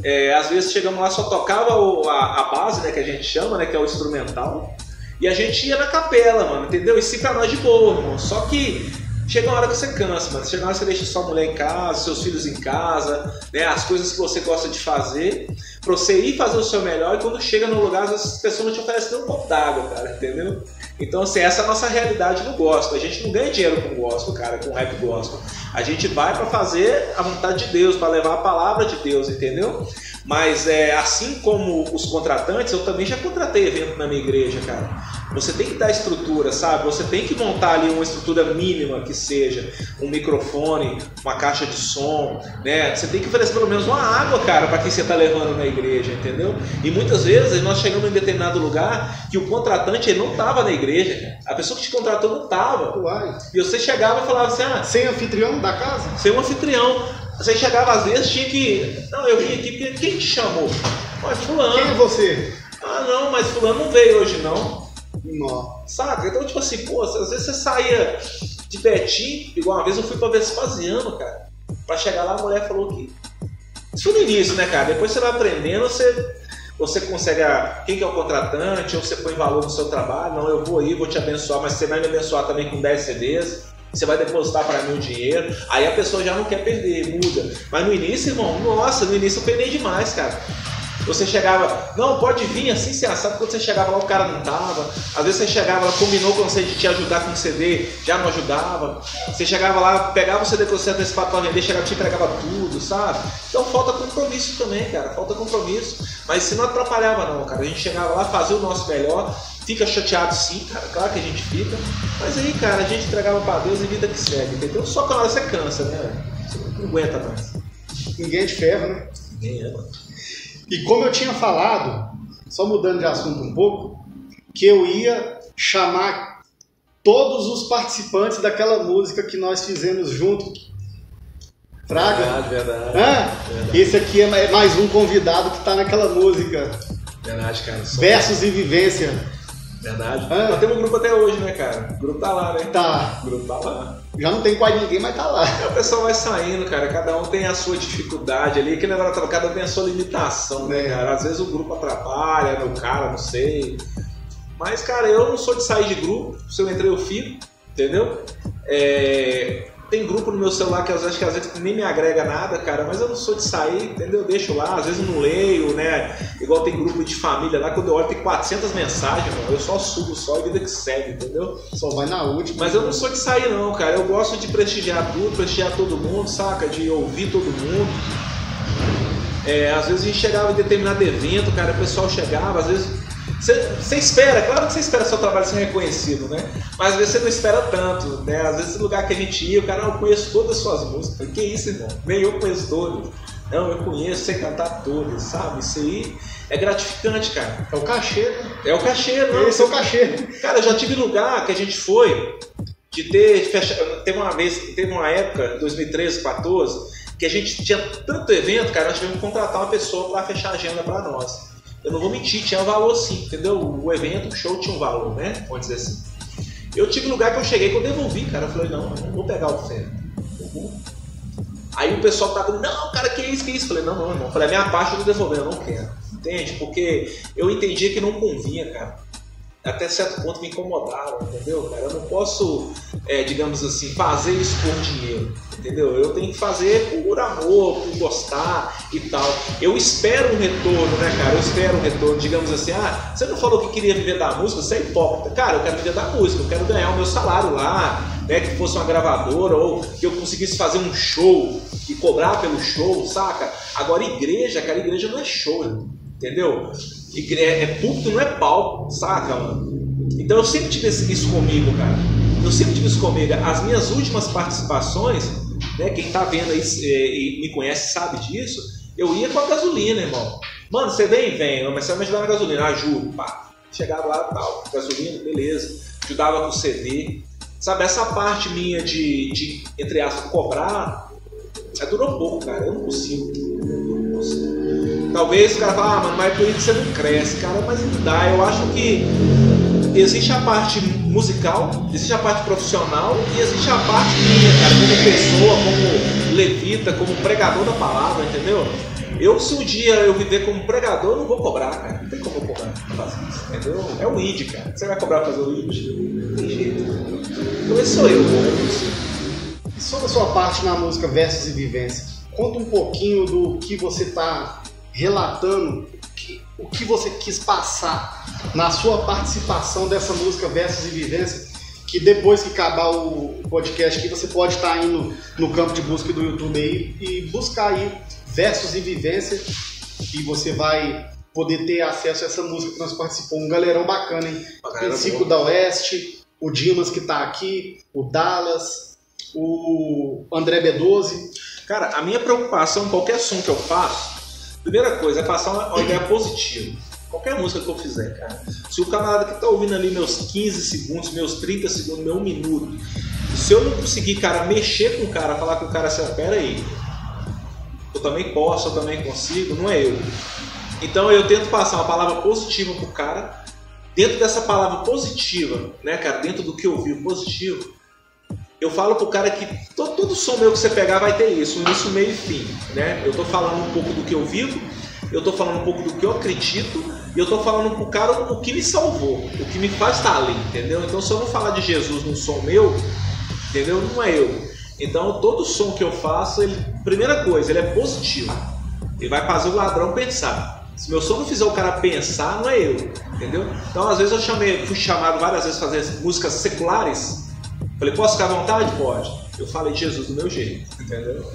É, às vezes chegamos lá, só tocava a, a base, né, que a gente chama, né, que é o instrumental. E a gente ia na capela, mano, entendeu? E sim pra nós de boa, irmão. Só que Chega uma hora que você cansa, mano. Chega uma hora que você deixa sua mulher em casa, seus filhos em casa, né? As coisas que você gosta de fazer, pra você ir fazer o seu melhor e quando chega no lugar, as pessoas não te oferecem nem um copo d'água, cara, entendeu? Então, assim, essa é a nossa realidade no gospel. A gente não ganha dinheiro com gospel, cara, com rap gospel. A gente vai para fazer a vontade de Deus, para levar a palavra de Deus, entendeu? Mas é, assim como os contratantes, eu também já contratei evento na minha igreja, cara. Você tem que dar estrutura, sabe? Você tem que montar ali uma estrutura mínima que seja um microfone, uma caixa de som, né? Você tem que oferecer pelo menos uma água, cara, para quem você está levando na igreja, entendeu? E muitas vezes nós chegamos em determinado lugar que o contratante ele não estava na igreja, a pessoa que te contratou não estava. E você chegava e falava assim, ah, sem anfitrião da casa? Sem um anfitrião. Você chegava às vezes tinha que, não, eu vim aqui porque quem te chamou? Mas fulano. Quem é você? Ah, não, mas fulano não veio hoje não. Saca? Então, tipo assim, pô, às vezes você saía de Betim, igual uma vez eu fui pra Vespasiano, cara. Pra chegar lá, a mulher falou que. Isso no início, né, cara? Depois você vai aprendendo, você. você consegue, quem que é o contratante, ou você põe valor no seu trabalho, não, eu vou aí, vou te abençoar, mas você vai me abençoar também com 10 CDs, você vai depositar para mim o dinheiro, aí a pessoa já não quer perder, muda. Mas no início, irmão, nossa, no início eu penei demais, cara. Você chegava, não, pode vir assim, se assado. Quando você chegava lá, o cara não tava. Às vezes você chegava lá, combinou com você de te ajudar com o CD, já não ajudava. Você chegava lá, pegava o CD que você antecipado para vender, chegava e te entregava tudo, sabe? Então falta compromisso também, cara. Falta compromisso. Mas se não atrapalhava, não, cara. A gente chegava lá, fazia o nosso melhor. Fica chateado sim, cara. Claro que a gente fica. Mas aí, cara, a gente entregava para Deus e vida que segue, entendeu? Só que na hora você cansa, né? Você não aguenta mais. Ninguém é de ferro, né? Ninguém é, mano. E como eu tinha falado, só mudando de assunto um pouco, que eu ia chamar todos os participantes daquela música que nós fizemos junto. Fraga? Verdade, verdade. Hã? Verdade. Esse aqui é mais um convidado que está naquela música. Verdade, cara. Só- Versos e Vivência. Verdade. Ah. Nós temos um grupo até hoje, né, cara? O grupo tá lá, né? Tá. O grupo tá lá. Já não tem quase ninguém, mas tá lá. Aí o pessoal vai saindo, cara. Cada um tem a sua dificuldade ali. Aquele negócio, cada um tem a sua limitação, né, É. cara? Às vezes o grupo atrapalha, no cara, não sei. Mas, cara, eu não sou de sair de grupo. Se eu entrei, eu fico, entendeu? É, Tem grupo no meu celular que às vezes, que às vezes nem me agrega nada, cara, mas eu não sou de sair, entendeu? Eu deixo lá, às vezes não leio, né? Igual tem grupo de família lá, quando eu olho tem 400 mensagens, mano. Eu só subo só e vida que segue, entendeu? Só vai na última. Mas eu não sou de sair não, cara. Eu gosto de prestigiar tudo, prestigiar todo mundo, saca? De ouvir todo mundo. É, às vezes a gente chegava em determinado evento, cara, o pessoal chegava, às vezes. Você espera, claro que você espera seu trabalho ser reconhecido, né? Mas às vezes você não espera tanto, né? Às vezes no lugar que a gente ia, o cara, "Não, eu conheço todas as suas músicas. Que isso, irmão? Nem eu conheço todas. Não, eu conheço, sei cantar todas, sabe? Isso aí é gratificante, cara. É o cachê, né? É o cachê, não. Esse é o cachê. Cara, eu já tive lugar que a gente foi de ter fechado. Teve uma vez, teve uma época, em 2013, 14, que a gente tinha tanto evento, cara, nós tivemos que contratar uma pessoa para fechar a agenda para nós. Eu não vou mentir, tinha valor sim, entendeu? O evento, o show tinha um valor, né? Vamos dizer assim. Eu tive lugar que eu cheguei que eu devolvi, cara. Eu falei, não, eu não vou pegar o vou. Aí o pessoal tava, não, cara, que isso, que isso? Eu falei, não, não, irmão. Eu falei, a minha parte eu vou devolver, eu não quero. Entende? Porque eu entendia que não convinha, cara até certo ponto me incomodava, entendeu, cara? Eu não posso, é, digamos assim, fazer isso por dinheiro, entendeu? Eu tenho que fazer por amor, por gostar e tal. Eu espero um retorno, né, cara? Eu espero um retorno, digamos assim, ah, você não falou que queria viver da música, você é hipócrita. Cara, eu quero viver da música, eu quero ganhar o meu salário lá, né, que fosse uma gravadora ou que eu conseguisse fazer um show e cobrar pelo show, saca? Agora, igreja, cara, igreja não é show, entendeu? Igre- É, é púlpito, não é palco, saca, mano? Então eu sempre tive isso comigo, cara. Eu sempre tive isso comigo. As minhas últimas participações, né? Quem tá vendo aí é, e me conhece sabe disso. Eu ia com a gasolina, irmão. Mano, você vem? Vem. Mas você vai me ajudar na gasolina. Ajudo, pá. Chegava lá tal, gasolina, beleza. Ajudava com o CD. Sabe, essa parte minha de, de entre aspas, cobrar, é, durou pouco, cara. Eu não consigo. Eu não consigo. Talvez o cara fale, ah, mano, mas por isso você não cresce, cara, mas não dá. Eu acho que existe a parte musical, existe a parte profissional e existe a parte minha, cara, como pessoa, como levita, como pregador da palavra, entendeu? Eu, se um dia eu viver como pregador, eu não vou cobrar, cara. Não tem como eu cobrar pra fazer isso, entendeu? É o ID, cara. Você vai cobrar pra fazer o ID? Não tem jeito. Então esse sou eu, cara. E sobre a sua parte na música Versos e Vivência, conta um pouquinho do que você está relatando, que- o que você quis passar na sua participação dessa música Versos e Vivência, que depois que acabar o podcast aqui, você pode estar indo no campo de busca do YouTube aí e buscar aí Versos e Vivência, e você vai poder ter acesso a essa música que nós participamos. Um galerão bacana, hein? Princípio da Oeste, o Dimas que tá aqui, o Dallas, o André B12. Cara, a minha preocupação qualquer som que eu faço, primeira coisa é passar uma, uma ideia positiva. Qualquer música que eu fizer, cara. Se o camarada que tá ouvindo ali meus 15 segundos, meus 30 segundos, meu 1 minuto, se eu não conseguir, cara, mexer com o cara, falar com o cara assim, "Ah, pera aí, eu também posso, eu também consigo, não é eu. Então eu tento passar uma palavra positiva pro cara. Dentro dessa palavra positiva, né, cara, dentro do que eu vi positivo, eu falo pro cara que todo, todo som meu que você pegar vai ter isso, um início, meio e fim, né? Eu tô falando um pouco do que eu vivo, eu tô falando um pouco do que eu acredito e eu tô falando pro cara o que me salvou, o que me faz estar ali, entendeu? Então se eu não falar de Jesus num som meu, entendeu? Não é eu. Então todo som que eu faço, ele, primeira coisa, ele é positivo. Ele vai fazer o ladrão pensar. Se meu som não fizer o cara pensar, não é eu, entendeu? Então às vezes eu chamei, fui chamado várias vezes fazer músicas seculares. Falei, posso ficar à vontade? Pode eu falei de Jesus do meu jeito, entendeu?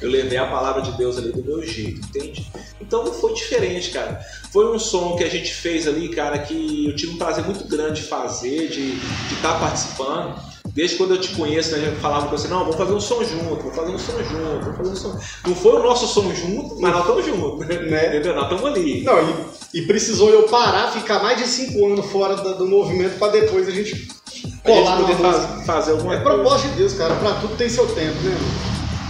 Eu levei a palavra de Deus ali do meu jeito, entende? Então não foi diferente, cara. Foi um som que a gente fez ali, cara, que eu tive um prazer muito grande de fazer, de estar tá participando. Desde quando eu te conheço, né, a gente falava com você, não, vamos fazer um som junto, vamos fazer um som junto, vamos fazer um som. Não foi o nosso som junto, mas nós estamos juntos, né? Entendeu? Nós estamos ali. Não, e, e, precisou eu parar, ficar mais de cinco anos fora do, do movimento para depois a gente colar poder faz, fazer alguma é coisa. É propósito de Deus, cara. Pra tudo tem seu tempo, né?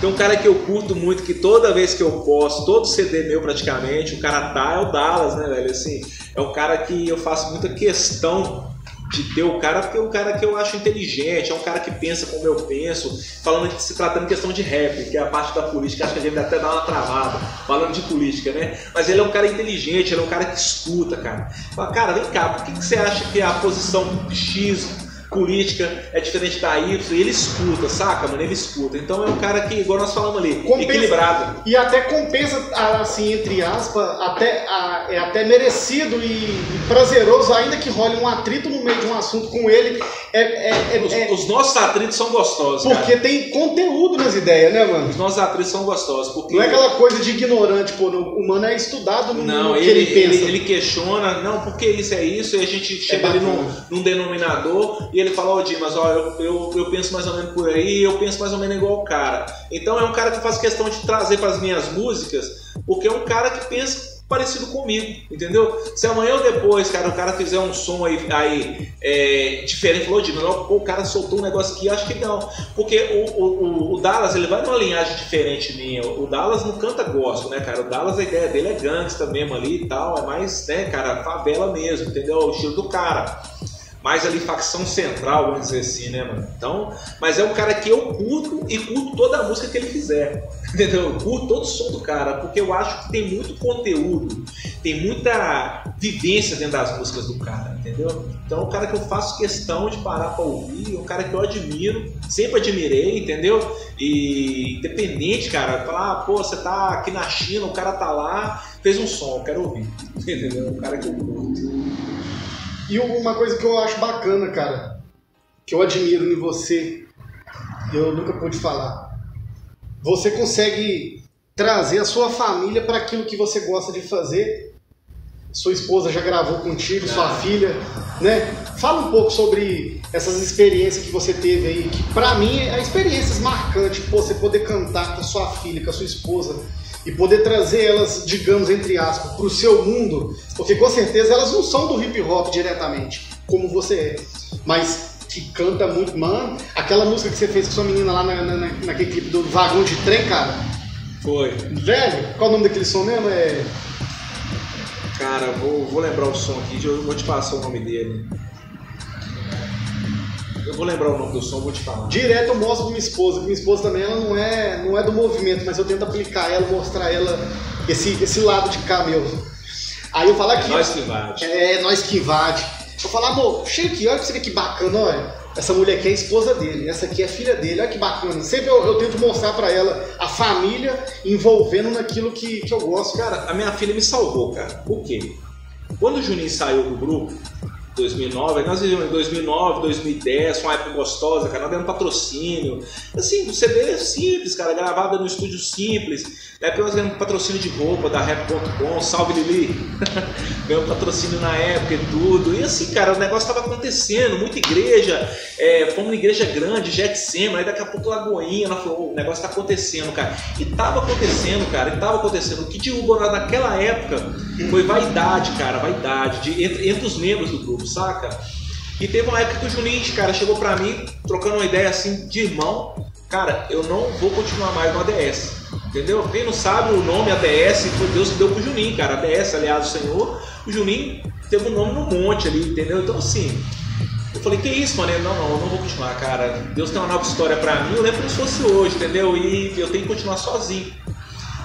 Tem um cara que eu curto muito, que toda vez que eu posto, todo CD meu praticamente, o cara tá, é o Dallas, né, velho? Assim, é um cara que eu faço muita questão de ter o cara, porque é um cara que eu acho inteligente, é um cara que pensa como eu penso, falando de, se tratando de questão de rap, que é a parte da política, acho que a gente até dá uma travada, falando de política, né? Mas ele é um cara inteligente, ele é um cara que escuta, cara. Fala, cara, vem cá, por que, que você acha que a posição X política é diferente da Y, e ele escuta, saca, mano? Ele escuta. Então é um cara que, igual nós falamos ali, compensa, equilibrado. E até compensa, assim, entre aspas, até, é até merecido e, e, prazeroso, ainda que role um atrito no meio de um assunto com ele. É, é, é os, é os, nossos atritos são gostosos. Porque cara. tem conteúdo nas ideias, né, mano? Os nossos atritos são gostosos. Porque... Não é aquela coisa de ignorante, pô, o humano é estudado no, não, no que ele, ele pensa. Ele, ele questiona, não, porque isso é isso, e a gente chega ali num, num denominador e ele fala, ó, oh, Dimas, ó, eu, eu, eu penso mais ou menos por aí, eu penso mais ou menos igual o cara. Então é um cara que faz questão de trazer para as minhas músicas, porque é um cara que pensa parecido comigo, entendeu? Se amanhã ou depois, cara, o cara fizer um som aí, aí é, diferente, falou de pô, o cara soltou um negócio aqui, acho que não. Porque o, o, o, Dallas, ele vai numa linhagem diferente minha. O Dallas não canta gospel, né, cara? O Dallas, a ideia dele é gangsta mesmo ali e tal, é mais, né, cara, favela mesmo, entendeu? O estilo do cara mais ali facção central, vamos dizer assim, né, mano? Então, mas é um cara que eu curto e curto toda a música que ele fizer. Entendeu? Eu curto todo o som do cara, porque eu acho que tem muito conteúdo, tem muita vivência dentro das músicas do cara, entendeu? Então, é um cara que eu faço questão de parar para ouvir, é um cara que eu admiro, sempre admirei, entendeu? E independente, cara, falar, ah, pô, você tá aqui na China, o cara tá lá, fez um som, eu quero ouvir, entendeu? É um cara que eu curto. E uma coisa que eu acho bacana, cara, que eu admiro em você, eu nunca pude falar. Você consegue trazer a sua família para aquilo que você gosta de fazer. Sua esposa já gravou contigo, sua ah. filha, né? Fala um pouco sobre essas experiências que você teve aí, que para mim é experiências marcantes, pô, você poder cantar com a sua filha, com a sua esposa, e poder trazer elas, digamos, entre aspas, para o seu mundo, porque com certeza elas não são do hip hop diretamente, como você é, mas que canta muito, mano. Aquela música que você fez com sua menina lá na, na, naquele clipe do vagão de trem, cara. Foi. Velho, qual o nome daquele som mesmo? É. Cara, vou, vou lembrar o som aqui, eu vou te passar o nome dele. Eu vou lembrar o nome do som, vou te falar. Direto eu mostro pra minha esposa, minha esposa também ela não é, não é do movimento, mas eu tento aplicar ela, mostrar ela esse, esse lado de cá meu. Aí eu falo aqui. É nós que invade. É, nós que invade. Eu falo, amor, chega aqui, olha que você que bacana, olha. Essa mulher aqui é a esposa dele, essa aqui é a filha dele, olha que bacana. Sempre eu, eu tento mostrar para ela a família envolvendo naquilo que, que eu gosto. Cara, a minha filha me salvou, cara. Por quê? Quando o Juninho saiu do grupo, 2009, nós vivemos em 2009, 2010, uma época gostosa, cara, nós dando patrocínio. Assim, o CD é simples, cara, gravado no estúdio simples. Na época nós ganhamos patrocínio de roupa da Rap.com, salve Lili. ganhamos patrocínio na época e tudo. E assim, cara, o negócio estava acontecendo, muita igreja. É, fomos uma igreja grande, Jetsema, aí daqui a pouco Lagoinha, falamos, oh, o negócio está acontecendo, cara. E tava acontecendo, cara, e tava acontecendo. O que derrubou naquela época foi vaidade, cara, vaidade, de, entre, entre os membros do grupo saca? E teve uma época que o Juninho, cara, chegou pra mim, trocando uma ideia assim de irmão. Cara, eu não vou continuar mais no ADS. Entendeu? Quem não sabe, o nome ADS foi Deus que deu pro Juninho, cara. ADS, aliás, o Senhor. O Juninho teve um nome no monte ali, entendeu? Então, assim, eu falei, que isso, mano? Ele, não, não, eu não vou continuar, cara. Deus tem uma nova história pra mim. Eu lembro como se fosse hoje, entendeu? E eu tenho que continuar sozinho.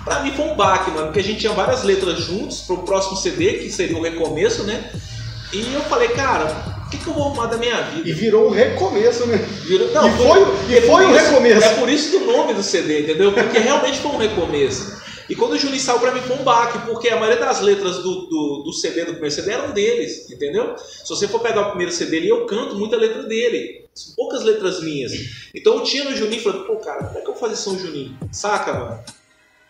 Pra mim foi um baque, mano, porque a gente tinha várias letras juntos pro próximo CD, que seria o recomeço, né? E eu falei, cara, o que, que eu vou arrumar da minha vida? E virou um recomeço, né? Virou, não, e foi, e foi um recomeço. É por isso que o nome do CD, entendeu? Porque realmente foi um recomeço. E quando o Juninho saiu pra mim foi um baque, porque a maioria das letras do, do, do, CD, do primeiro CD, eram deles, entendeu? Se você for pegar o primeiro CD ali, eu canto muita letra dele. Poucas letras minhas. Então eu tinha no Juninho e falei, pô, cara, como é que eu vou fazer São Juninho? Saca, mano?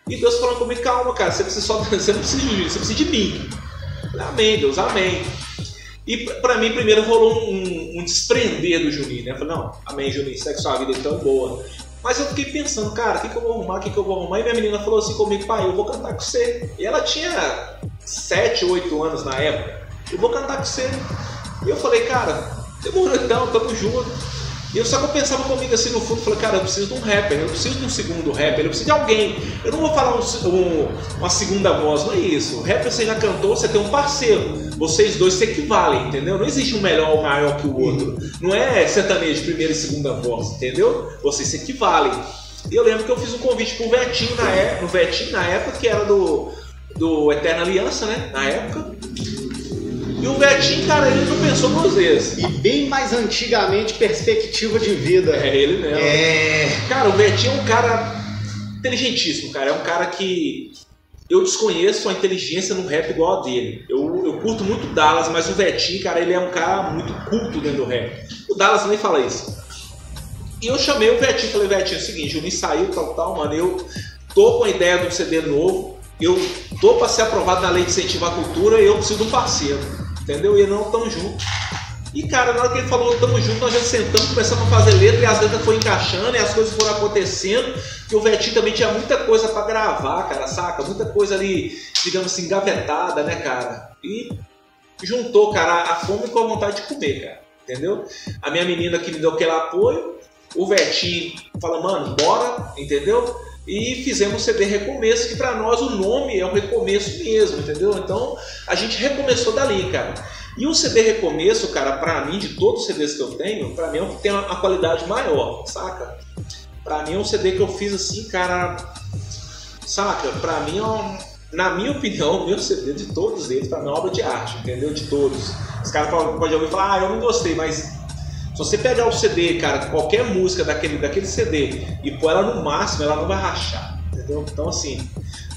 E Deus falando comigo, calma, cara, você precisa só. Você não precisa de Juninho, você precisa de mim. Amém, Deus, amém. E para mim, primeiro rolou um, um, desprender do Juninho, né? Eu falei, não, amém, Juninho, segue sua vida então boa. Mas eu fiquei pensando, cara, o que, que eu vou arrumar, o que, que eu vou arrumar? E minha menina falou assim comigo, pai, eu vou cantar com você. E ela tinha 7, 8 anos na época. Eu vou cantar com você. E eu falei, cara, demorou então, tamo junto. E eu só que eu pensava comigo assim no fundo, falei, cara, eu preciso de um rapper, eu preciso de um segundo rapper, eu preciso de alguém. Eu não vou falar um, um, uma segunda voz, não é isso. O rapper você já cantou, você tem um parceiro. Vocês dois se equivalem, entendeu? Não existe um melhor ou maior que o outro. Não é sertanejo primeira e segunda voz, entendeu? Vocês se equivalem. E eu lembro que eu fiz um convite pro Vetinho na época, no Vetinho na época, que era do, do Eterna Aliança, né? Na época. E o Betinho, cara, ele não pensou duas vezes. E bem mais antigamente, perspectiva de vida. É ele mesmo. É. Cara, o Betinho é um cara inteligentíssimo, cara. É um cara que eu desconheço a inteligência no rap igual a dele. Eu, eu curto muito Dallas, mas o Betinho, cara, ele é um cara muito culto dentro do rap. O Dallas nem fala isso. E eu chamei o Betinho, falei, Betinho, é o seguinte, o me saiu, tal, tal, mano, eu tô com a ideia de um CD novo, eu tô para ser aprovado na lei de incentivar a cultura e eu preciso de um parceiro. Entendeu? E não tamo junto. E cara, na hora que ele falou tamo junto, nós já sentamos, começamos a fazer letra e as letras foram encaixando e as coisas foram acontecendo. Que o Vetinho também tinha muita coisa para gravar, cara, saca? Muita coisa ali, digamos assim, engavetada, né, cara? E juntou, cara, a fome com a vontade de comer, cara. Entendeu? A minha menina que me deu aquele apoio, o Vetinho fala, mano, bora, entendeu? E fizemos o CD Recomeço, que para nós o nome é um recomeço mesmo, entendeu? Então a gente recomeçou dali, cara. E o CD Recomeço, cara, para mim, de todos os CDs que eu tenho, para mim é o que tem uma qualidade maior, saca? Para mim é um CD que eu fiz assim, cara, saca? Para mim é um, na minha opinião, o meu CD de todos eles, para mim é uma obra de arte, entendeu? De todos. Os caras podem ouvir falar, ah, eu não gostei, mas se você pegar o CD, cara, qualquer música daquele, daquele CD e pôr ela no máximo, ela não vai rachar. Entendeu? Então, assim,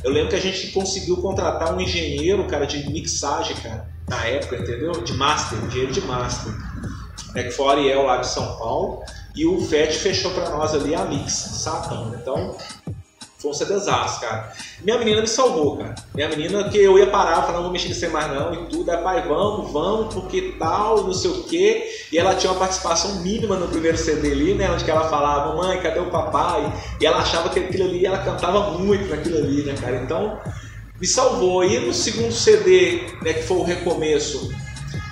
eu lembro que a gente conseguiu contratar um engenheiro, cara, de mixagem, cara, na época, entendeu? De master, engenheiro de master. É que foi Ariel lá de São Paulo. E o FET fechou para nós ali a mix, Satã. Então, um CDzaço, cara. Minha menina me salvou, cara. Minha menina que eu ia parar, falar, não vou mexer nisso mais não, e tudo. Aí, pai, vamos, vamos, porque tal, não sei o quê. E ela tinha uma participação mínima no primeiro CD ali, né? Onde ela falava, mãe, cadê o papai? E ela achava que aquilo ali, ela cantava muito naquilo ali, né, cara? Então, me salvou. E no segundo CD, né, que foi o recomeço,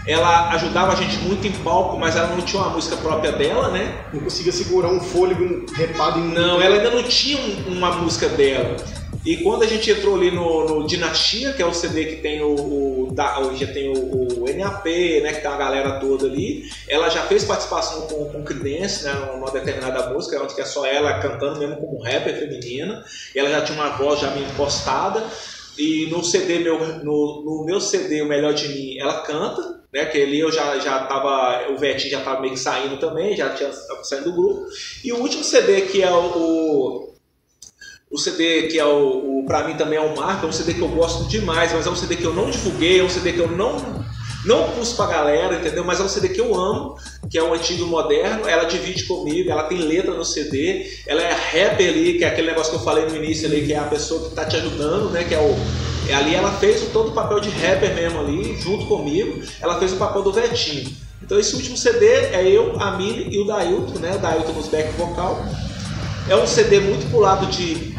ela ajudava a gente muito em palco, mas ela não tinha uma música própria dela, né? Não conseguia segurar um fôlego repado em Não, ela ainda não tinha uma música dela. E quando a gente entrou ali no, no Dinastia, que é o CD que tem o, o da, já tem o, o, NAP, né, que tá a galera toda ali, ela já fez participação com, com Credence, né, numa determinada música, onde é só ela cantando mesmo como rapper feminina, e ela já tinha uma voz já meio impostada, e no CD meu, no, no meu CD o melhor de mim, ela canta, né? Que ali eu já, já tava, o Vetinho já tava meio que saindo também, já tinha saindo do grupo. E o último CD que é o, o CD que é o, o para mim também é um marco, é um CD que eu gosto demais, mas é um CD que eu não divulguei, é um CD que eu não não pus pra galera, entendeu? Mas é um CD que eu amo, que é o antigo e moderno. Ela divide comigo, ela tem letra no CD, ela é rapper ali, que é aquele negócio que eu falei no início ali, que é a pessoa que tá te ajudando, né? Que é o e ali ela fez todo o papel de rapper mesmo ali, junto comigo. Ela fez o papel do Vetinho. Então esse último CD é eu, a Mili e o Dailton, né? O Dailton nos back vocal. É um CD muito pulado de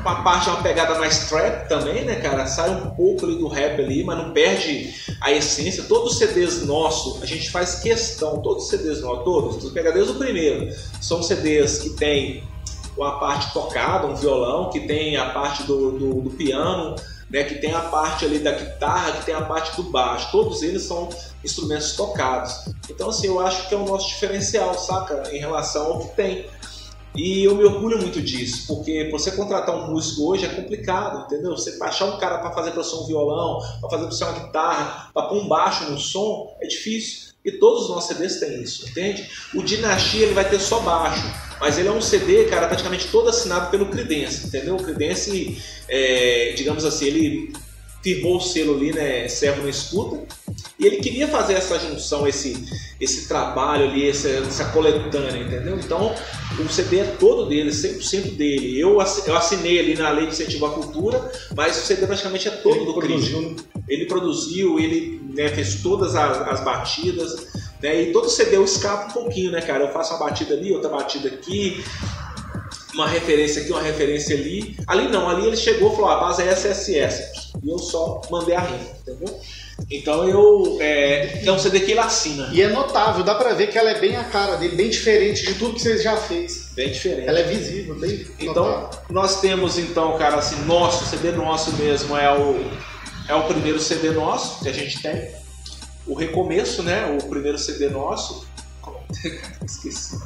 uma parte, uma pegada mais trap também, né, cara? Sai um pouco ali do rap ali, mas não perde a essência. Todos os CDs nossos, a gente faz questão, todos os CDs nossos, todos, pega desde o primeiro, são CDs que tem uma parte tocada, um violão, que tem a parte do, do, do piano, né, que tem a parte ali da guitarra, que tem a parte do baixo. Todos eles são instrumentos tocados. Então, assim, eu acho que é o nosso diferencial, saca? Em relação ao que tem. E eu me orgulho muito disso, porque você contratar um músico hoje é complicado, entendeu? Você achar um cara para fazer para ser um violão, para fazer para ser uma guitarra, para pôr um baixo no som, é difícil. E todos os nossos CDs têm isso, entende? O Dinastia ele vai ter só baixo, mas ele é um CD, cara, praticamente todo assinado pelo Credence, entendeu? O Credence, é, digamos assim, ele firmou o selo ali, né, Servo não escuta, e ele queria fazer essa junção, esse, esse trabalho ali, essa, essa coletânea, entendeu? Então, o CD é todo dele, 100% dele. Eu, eu assinei ali na Lei de Incentivo à Cultura, mas o CD praticamente é todo ele do produziu. Né? Ele produziu, ele né, fez todas as, as batidas, né, e todo CD eu escapo um pouquinho, né, cara? Eu faço uma batida ali, outra batida aqui, uma referência aqui, uma referência ali. Ali não, ali ele chegou e falou: a base é SSS. E eu só mandei a rima, entendeu? Então eu. É, é um CD que ele assina. E é notável, dá pra ver que ela é bem a cara dele, bem diferente de tudo que você já fez. Bem diferente. Ela é visível, bem. Então, notável. nós temos então, cara, assim, nosso CD nosso mesmo é o, é o primeiro CD nosso que a gente tem. O Recomeço, né? O primeiro CD nosso. Esqueci.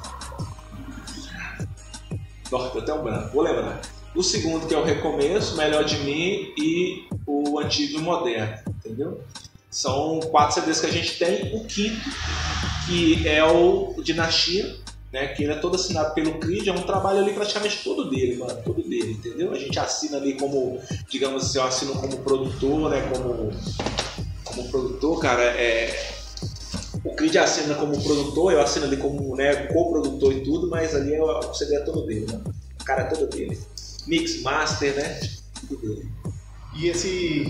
Nossa, até um branco, vou lembrar. O segundo, que é o Recomeço, Melhor de Mim e o Antigo e Moderno, entendeu? São quatro CDs que a gente tem. O quinto, que é o Dinastia, né? Que ele é todo assinado pelo Creed, é um trabalho ali praticamente todo dele, mano, todo dele, entendeu? A gente assina ali como, digamos assim, eu assino como produtor, né? Como, como produtor, cara, é. O Creed assina como produtor, eu assino ali como né, co-produtor e tudo, mas ali é o CD é todo dele, mano. O cara é todo dele. Mix, master, né? Tudo dele. E esse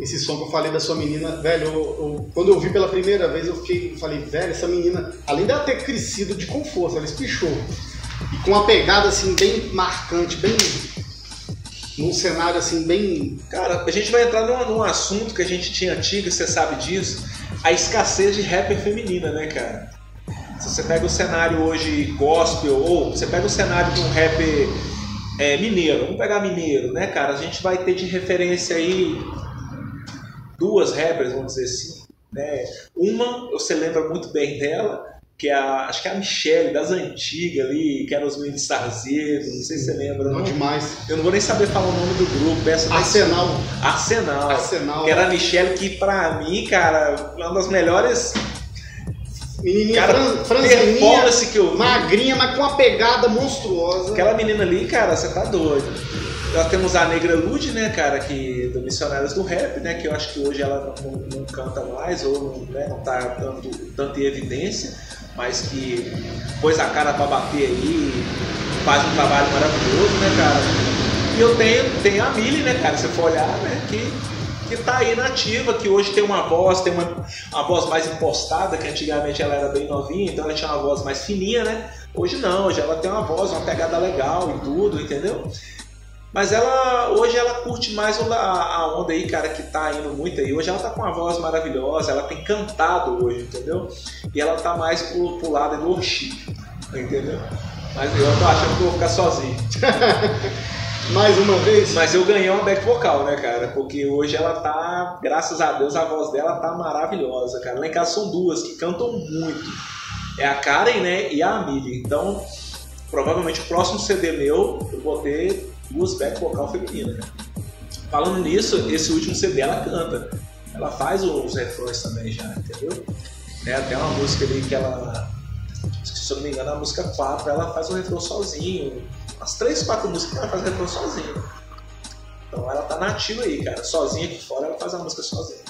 esse som que eu falei da sua menina, velho, eu, eu, quando eu vi pela primeira vez, eu fiquei, falei, velho, essa menina, além dela ter crescido de com força, ela espichou. E com uma pegada assim bem marcante, bem num cenário assim bem. Cara, a gente vai entrar num, num assunto que a gente tinha antigo, você sabe disso, a escassez de rapper feminina, né, cara? Se você pega o cenário hoje gospel, ou você pega o cenário de um rapper é, mineiro, vamos pegar mineiro, né, cara? A gente vai ter de referência aí duas rappers, vamos dizer assim. Né? Uma, você lembra muito bem dela, que é a, acho que é a Michelle, das antigas ali, que era os meninos Starzedo, não sei se você lembra. Não, não, demais. Eu não vou nem saber falar o nome do grupo. Essa Arsenal. Arsenal. Arsenal. Que era a Michelle, que pra mim, cara, uma das melhores Menininha cara, franzininha, que eu vi. magrinha, mas com uma pegada monstruosa. Aquela menina ali, cara, você tá doido. Nós temos a Negra Lud, né, cara, que do Missionários do Rap, né, que eu acho que hoje ela não, não canta mais ou não, né, não tá tanto, tanto em evidência, mas que pôs a cara para bater aí, faz um trabalho maravilhoso, né, cara. E eu tenho, tenho a Mili, né, cara, se for olhar, né, que que tá aí nativa, que hoje tem uma voz, tem uma, uma voz mais impostada, que antigamente ela era bem novinha, então ela tinha uma voz mais fininha, né? Hoje não, hoje ela tem uma voz, uma pegada legal e tudo, entendeu? Mas ela hoje ela curte mais a onda aí, cara, que tá indo muito aí. Hoje ela tá com uma voz maravilhosa, ela tem cantado hoje, entendeu? E ela tá mais pro, pro lado do worship, entendeu? Mas eu tô achando que eu vou ficar sozinho. Mais uma vez? Mas eu ganhei uma back vocal, né, cara? Porque hoje ela tá, graças a Deus, a voz dela tá maravilhosa, cara. Lá em casa são duas que cantam muito. É a Karen, né, e a Amelie. Então, provavelmente o próximo CD meu, eu vou ter duas back vocal femininas, né? Falando nisso, esse último CD ela canta. Ela faz os refrões também já, entendeu? É até uma música ali que ela. Se eu não me engano, a música 4, ela faz o refrão sozinho as três, quatro músicas ela faz refrão sozinha. Então ela tá nativa aí, cara. Sozinha aqui fora, ela faz a música sozinha.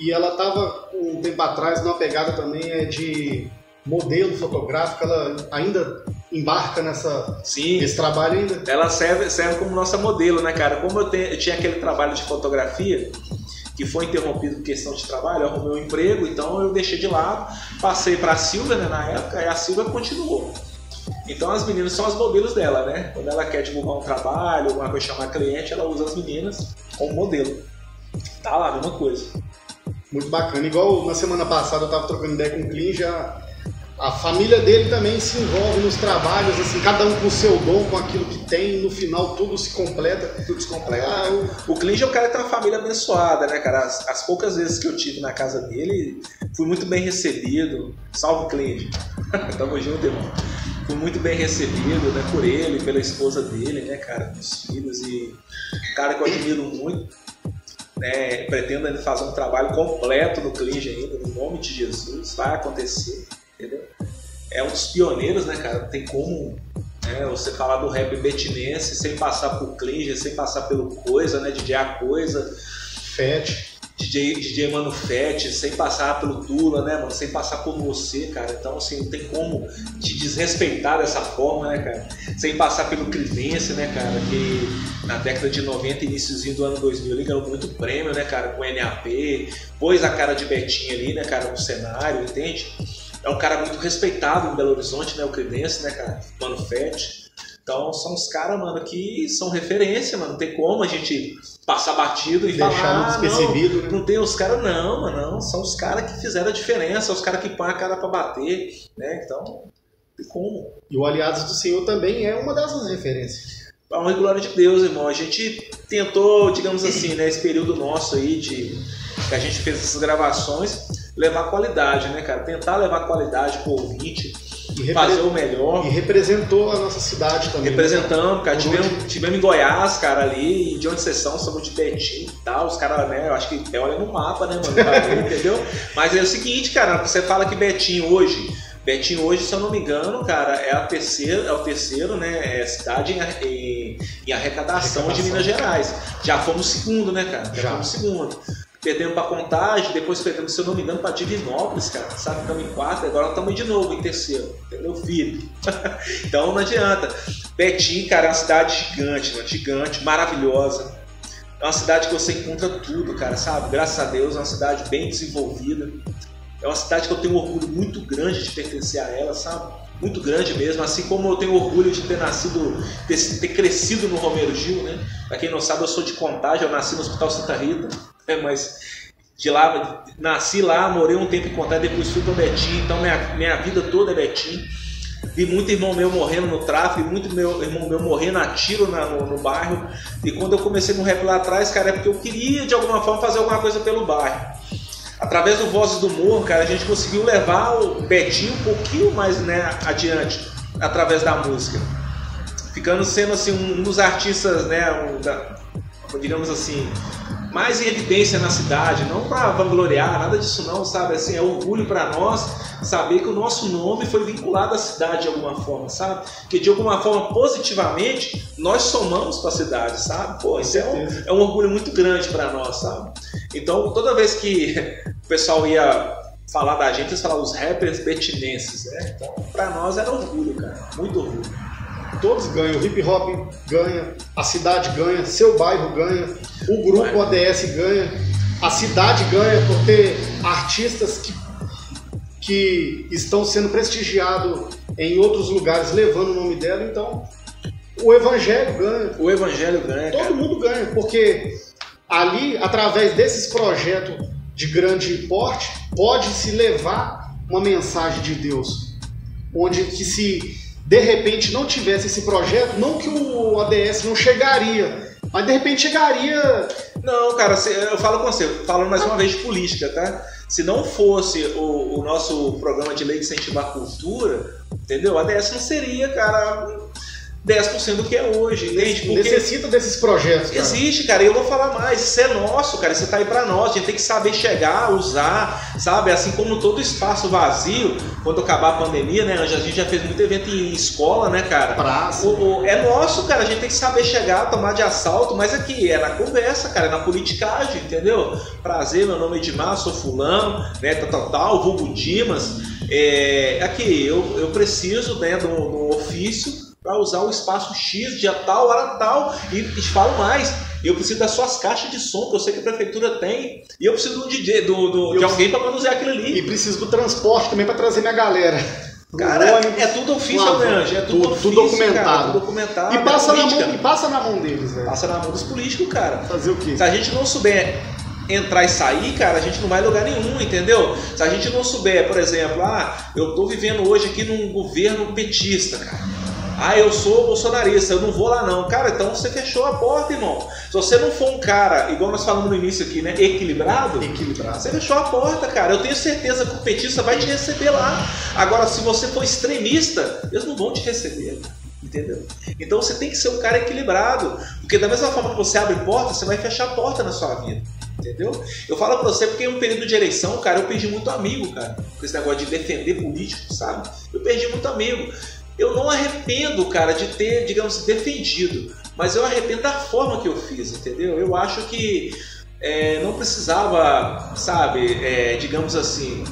E ela tava um tempo atrás numa pegada também é de modelo fotográfico, ela ainda embarca nessa Sim. esse trabalho ainda. Ela serve, serve como nossa modelo, né, cara? Como eu, tenho, eu tinha aquele trabalho de fotografia que foi interrompido por questão de trabalho, arrumei um emprego, então eu deixei de lado, passei para a Silvia né, na época, e a Silvia continuou. Então as meninas são as modelos dela, né? Quando ela quer divulgar um trabalho, alguma coisa chamar cliente, ela usa as meninas como modelo. Tá lá, mesma coisa. Muito bacana. Igual na semana passada eu tava trocando ideia com o Clean, já a família dele também se envolve nos trabalhos, assim, cada um com o seu dom, com aquilo que tem, e no final tudo se completa. Tudo se completa. Ah, o... o Clinge é um cara que tem uma família abençoada, né, cara? As, as, poucas vezes que eu tive na casa dele, fui muito bem recebido. Salve, Clinge. Tamo junto, irmão. fui muito bem recebido, né, por ele, pela esposa dele, né, cara, os filhos e um cara que eu admiro muito. Né, pretendo ainda fazer um trabalho completo no Clinge ainda, no nome de Jesus, vai acontecer? É um dos pioneiros, né, cara? Não tem como né, você falar do rap betinense sem passar por Clinge, sem passar pelo Coisa, né, DJ A Coisa. Fete. DJ, DJ Mano Fett, sem passar pelo Tula, né, mano? Sem passar por você, cara. Então, assim, não tem como te desrespeitar dessa forma, né, cara? Sem passar pelo Crivence, né, cara? Que na década de 90, iníciozinho do ano 2000, ele ganhou muito prêmio, né, cara? Com NAP, pôs a cara de Betinho ali, né, cara, no cenário, entende? É um cara muito respeitado em Belo Horizonte, né, o Crivence, né, cara? Mano Fett. Então são os caras, mano, que são referência, mano. Não tem como a gente passar batido e Deixar falar. despercebido, não, né? não tem os caras, não, mano. Não. São os caras que fizeram a diferença, os caras que põem a cara pra bater, né? Então, não tem como. E o Aliados do Senhor também é uma dessas referências. A honra e glória de Deus, irmão. A gente tentou, digamos assim, né, esse período nosso aí de que a gente fez essas gravações, levar qualidade, né, cara? Tentar levar qualidade pro ouvinte, E, fazer o melhor. e representou a nossa cidade também. Representamos, cara. Por Tivemos, tivemos em Goiás, cara, ali, e de onde vocês são, somos de Betim e tal. Os caras, né, eu acho que até olha no mapa, né, mano, ver, entendeu? Mas é o seguinte, cara, você fala que Betim hoje, Betim hoje, se eu não me engano, cara, é a terceira, é o terceiro, né, é cidade em, em- em arrecadação, de Arrecadação. Minas Gerais. Já fomos segundo, né, cara? Já, Já. fomos segundo. Perdemos pra Contagem, depois perdemos, se eu não me engano, pra Divinópolis, cara. Sabe, estamos em quarto, agora estamos de novo em terceiro. Entendeu, filho? então não adianta. Betim, cara, é uma cidade gigante, mano, gigante, maravilhosa. É uma cidade que você encontra tudo, cara, sabe? Graças a Deus, é uma cidade bem desenvolvida. É uma cidade que eu tenho um orgulho muito grande de pertencer a ela, sabe? Muito grande mesmo, assim como eu tenho orgulho de ter nascido, ter, ter crescido no Romero Gil, né? Pra quem não sabe, eu sou de Contagem, eu nasci no Hospital Santa Rita, né? mas de lá, nasci lá, morei um tempo em Contagem, depois fui para Betim, então minha, minha vida toda é Betim. Vi muito irmão meu morrendo no tráfego, vi muito meu irmão meu morrendo a tiro na- no, no bairro. E quando eu comecei no rap lá atrás, cara, é porque eu queria de alguma forma fazer alguma coisa pelo bairro. Através do Vozes do Morro, cara, a gente conseguiu levar o Betinho um pouquinho mais né, adiante, através da música. Ficando sendo assim um, um dos artistas, né, um da- digamos assim, mais em evidência na cidade, não para vangloriar, nada disso não, sabe? Assim, é orgulho para nós saber que o nosso nome foi vinculado à cidade de alguma forma, sabe? Que de alguma forma, positivamente, nós somamos para a cidade, sabe? Pô, isso é um, é um orgulho muito grande para nós, sabe? Então, toda vez que o pessoal ia falar da gente, eles falavam os rappers betinenses, né? Então, para nós era orgulho, cara, muito orgulho. Todos ganham, o hip hop ganha, a cidade ganha, seu bairro ganha, o grupo ADS ganha, a cidade ganha por ter artistas que, que estão sendo prestigiados em outros lugares, levando o nome dela, então o evangelho ganha, O evangelho ganha, cara. todo mundo ganha, porque ali, através desses projetos de grande porte, pode se levar uma mensagem de Deus, onde que se de repente não tivesse esse projeto, não que o ADS não chegaria, mas de repente chegaria. Não, cara, eu falo com você, falando mais uma vez de política, tá? Se não fosse o, o nosso programa de lei de incentivar a cultura, entendeu? A ADS não seria, cara, 10% do que é hoje, entende? Porque Necessita desses projetos. Cara. Existe, cara, e eu vou falar mais, isso é nosso, cara, isso tá aí pra nós, a gente tem que saber chegar, usar, sabe? Assim como todo espaço vazio, quando acabar a pandemia, né, a gente já fez muito evento em escola, né, cara? Praça. O- o- é nosso, cara, a gente tem que saber chegar, tomar de assalto, mas aqui é na conversa, cara, é na politicagem, entendeu? Prazer, meu nome é Edmar, sou fulano, né, tal, tal, tal, vulgo Dimas. É, aqui, eu, eu preciso, né, do ofício para usar o espaço X, dia tal, hora tal, e, e te falo mais, eu preciso das suas caixas de som, que eu sei que a prefeitura tem, e eu preciso do DJ, do, do- de alguém para manusear aquilo ali. E preciso do transporte também para trazer minha galera. Cara, ônibus, é tudo ofício, Abrange, é tudo, tudo- ofício, tudo documentado. Cara, tudo documentado. E passa, é na mão, e passa na mão deles, velho. Passa na mão dos políticos, cara. Fazer o quê? Se a gente não souber entrar e sair, cara, a gente não vai em lugar nenhum, entendeu? Se a gente não souber, por exemplo, ah, eu tô vivendo hoje aqui num governo petista, cara. Ah, eu sou bolsonarista, eu não vou lá não. Cara, então você fechou a porta, irmão. Se você não for um cara, igual nós falamos no início aqui, né? Equilibrado. Equilibrado. Você fechou a porta, cara. Eu tenho certeza que o petista vai te receber lá. Agora, se você for extremista, eles não vão te receber. Entendeu? Então você tem que ser um cara equilibrado. Porque da mesma forma que você abre porta, você vai fechar a porta na sua vida. Entendeu? Eu falo pra você porque em um período de eleição, cara, eu perdi muito amigo, cara. Com esse negócio de defender político, sabe? Eu perdi muito amigo. Eu não arrependo, cara, de ter, digamos, defendido. Mas eu arrependo da forma que eu fiz, entendeu? Eu acho que é, não precisava, sabe, é, digamos assim,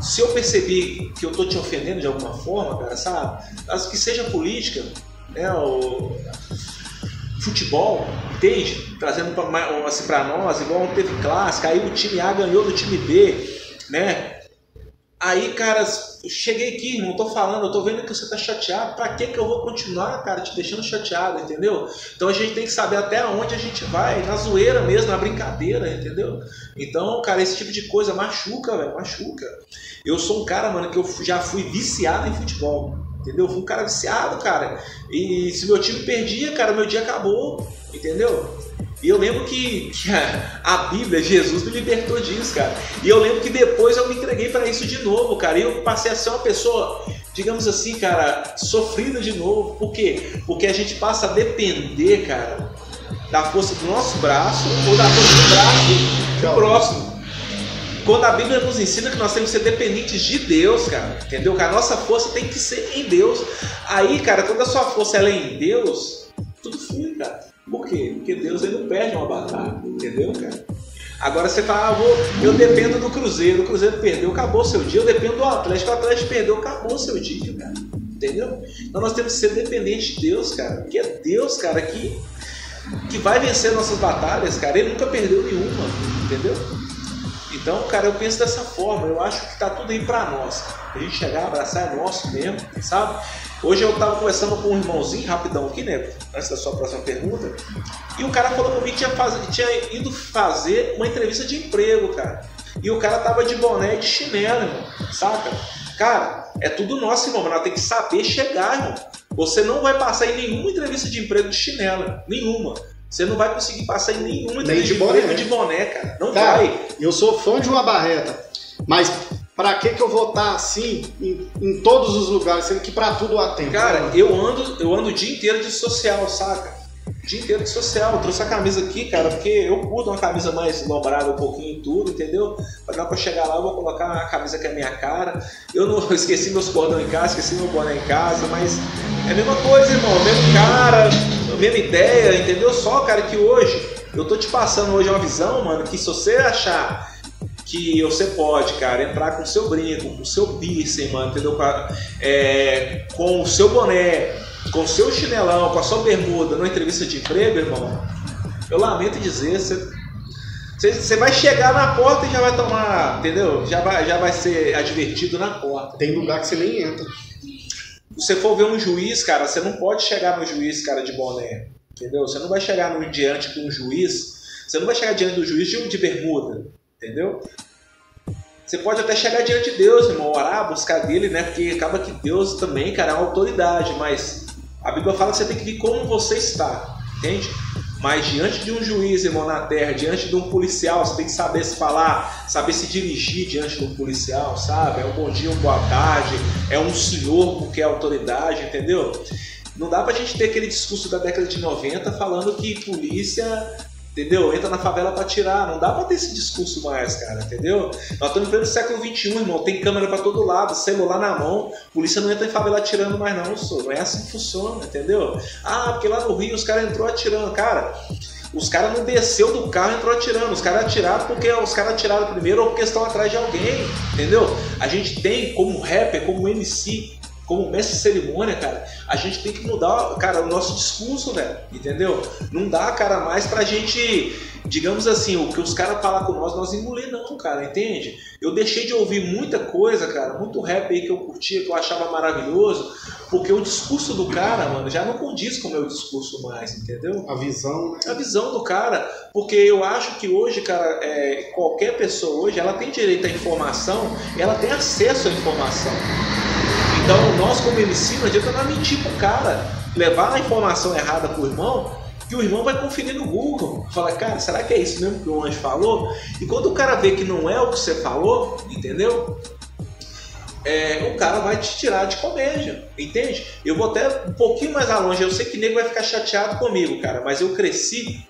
se eu percebi que eu tô te ofendendo de alguma forma, cara, sabe? As que seja política, né, o futebol, entende? Trazendo para assim, pra nós, igual teve clássica, aí o time A ganhou do time B, né? Aí, cara, cheguei aqui, não tô falando, eu tô vendo que você tá chateado. Pra que que eu vou continuar, cara, te deixando chateado, entendeu? Então a gente tem que saber até onde a gente vai, na zoeira mesmo, na brincadeira, entendeu? Então, cara, esse tipo de coisa machuca, velho, machuca. Eu sou um cara, mano, que eu já fui viciado em futebol, entendeu? Eu fui um cara viciado, cara. E se meu time perdia, cara, meu dia acabou, entendeu? E eu lembro que, que a, a, Bíblia, Jesus me libertou disso, cara. E eu lembro que depois eu me entreguei para isso de novo, cara. E eu passei a ser uma pessoa, digamos assim, cara, sofrida de novo. Por quê? Porque a gente passa a depender, cara, da força do nosso braço ou da força do braço do próximo. Quando a Bíblia nos ensina que nós temos que ser dependentes de Deus, cara, entendeu? Que a nossa força tem que ser em Deus. Aí, cara, quando a sua força ela é em Deus, tudo flui, cara. Por quê? Porque Deus ele não perde uma batalha, entendeu, cara? Agora você fala, ah, vou, eu dependo do Cruzeiro, o Cruzeiro perdeu, acabou seu dia. Eu dependo do Atlético, o Atlético perdeu, acabou seu dia, cara. Entendeu? Então nós temos que ser dependentes de Deus, cara. Porque é Deus, cara, que, que vai vencer nossas batalhas, cara. Ele nunca perdeu nenhuma, entendeu? Então, cara, eu penso dessa forma. Eu acho que tá tudo aí pra nós. A gente chegar, abraçar é nosso mesmo, sabe? Hoje eu estava conversando com um irmãozinho, rapidão aqui, né? Antes da sua próxima pergunta. E o cara falou que tinha, faz... tinha ido fazer uma entrevista de emprego, cara. E o cara tava de boné e de chinelo, irmão. Saca? Cara, é tudo nosso, irmão, mas temos que saber chegar, irmão. Você não vai passar em nenhuma entrevista de emprego de chinelo. Nenhuma. Você não vai conseguir passar em nenhuma entrevista de, de boné. de boné, cara. Não cara, vai. Eu sou fã de uma barreta. Mas Pra que, que eu vou estar assim em, em todos os lugares, sendo que pra tudo há tempo? Cara, eu ando, eu ando o dia inteiro de social, saca? O dia inteiro de social. Eu trouxe a camisa aqui, cara, porque eu curto uma camisa mais lombrada um pouquinho e tudo, entendeu? Pra dar pra chegar lá, eu vou colocar uma camisa que é minha cara. Eu não eu esqueci meus cordões em casa, esqueci meu boné em casa, mas é a mesma coisa, irmão. Mesmo cara, mesma ideia, entendeu? Só, cara, que hoje eu tô te passando hoje uma visão, mano, que se você achar que você pode, cara, entrar com o seu brinco, com o seu piercing, mano, entendeu? É, com o seu boné, com seu chinelão, com a sua bermuda numa entrevista de emprego, irmão, eu lamento dizer, você, você vai chegar na porta e já vai tomar, entendeu? Já vai, já vai ser advertido na porta. Tem lugar que você nem entra. Se você for ver um juiz, cara, você não pode chegar no juiz, cara, de boné. Entendeu? Você não vai chegar no, diante de um juiz, você não vai chegar diante do juiz de, de bermuda. Entendeu? Você pode até chegar diante de Deus, irmão, orar, buscar dele, né? Porque acaba que Deus também, cara, é uma autoridade, mas a Bíblia fala que você tem que vir como você está, entende? Mas diante de um juiz, irmão, na terra, diante de um policial, você tem que saber se falar, saber se dirigir diante de um policial, sabe? É um bom dia, uma boa tarde, é um senhor porque é autoridade, entendeu? Não dá pra gente ter aquele discurso da década de 90 falando que polícia Entendeu? Entra na favela para tirar. Não dá para ter esse discurso mais, cara, entendeu? Nós estamos vivendo no século XXI, irmão. Tem câmera para todo lado, celular na mão. Polícia não entra em favela atirando mais, não, sou. Não é assim que funciona, entendeu? Ah, porque lá no Rio os caras entrou atirando. Cara, os caras não desceu do carro e entrou atirando. Os caras atiraram porque os caras atiraram primeiro ou porque estão atrás de alguém, entendeu? A gente tem como rapper, como MC, como mestre de cerimônia, cara, a gente tem que mudar, cara, o nosso discurso, velho, entendeu? Não dá, cara, mais pra gente, digamos assim, o que os caras falam com nós, nós engolir não, cara, entende? Eu deixei de ouvir muita coisa, cara, muito rap aí que eu curtia, que eu achava maravilhoso, porque o discurso do cara, mano, já não condiz com o meu discurso mais, entendeu? A visão, né? A visão do cara, porque eu acho que hoje, cara, é, qualquer pessoa hoje, ela tem direito à informação, ela tem acesso à informação. Então, nós como MC, não adianta nós mentir pro cara, levar a informação errada pro irmão, que o irmão vai conferir no Google. Fala, cara, será que é isso mesmo que o anjo falou? E quando o cara vê que não é o que você falou, entendeu? É, o cara vai te tirar de comédia, entende? Eu vou até um pouquinho mais longe. Eu sei que nego vai ficar chateado comigo, cara, mas eu cresci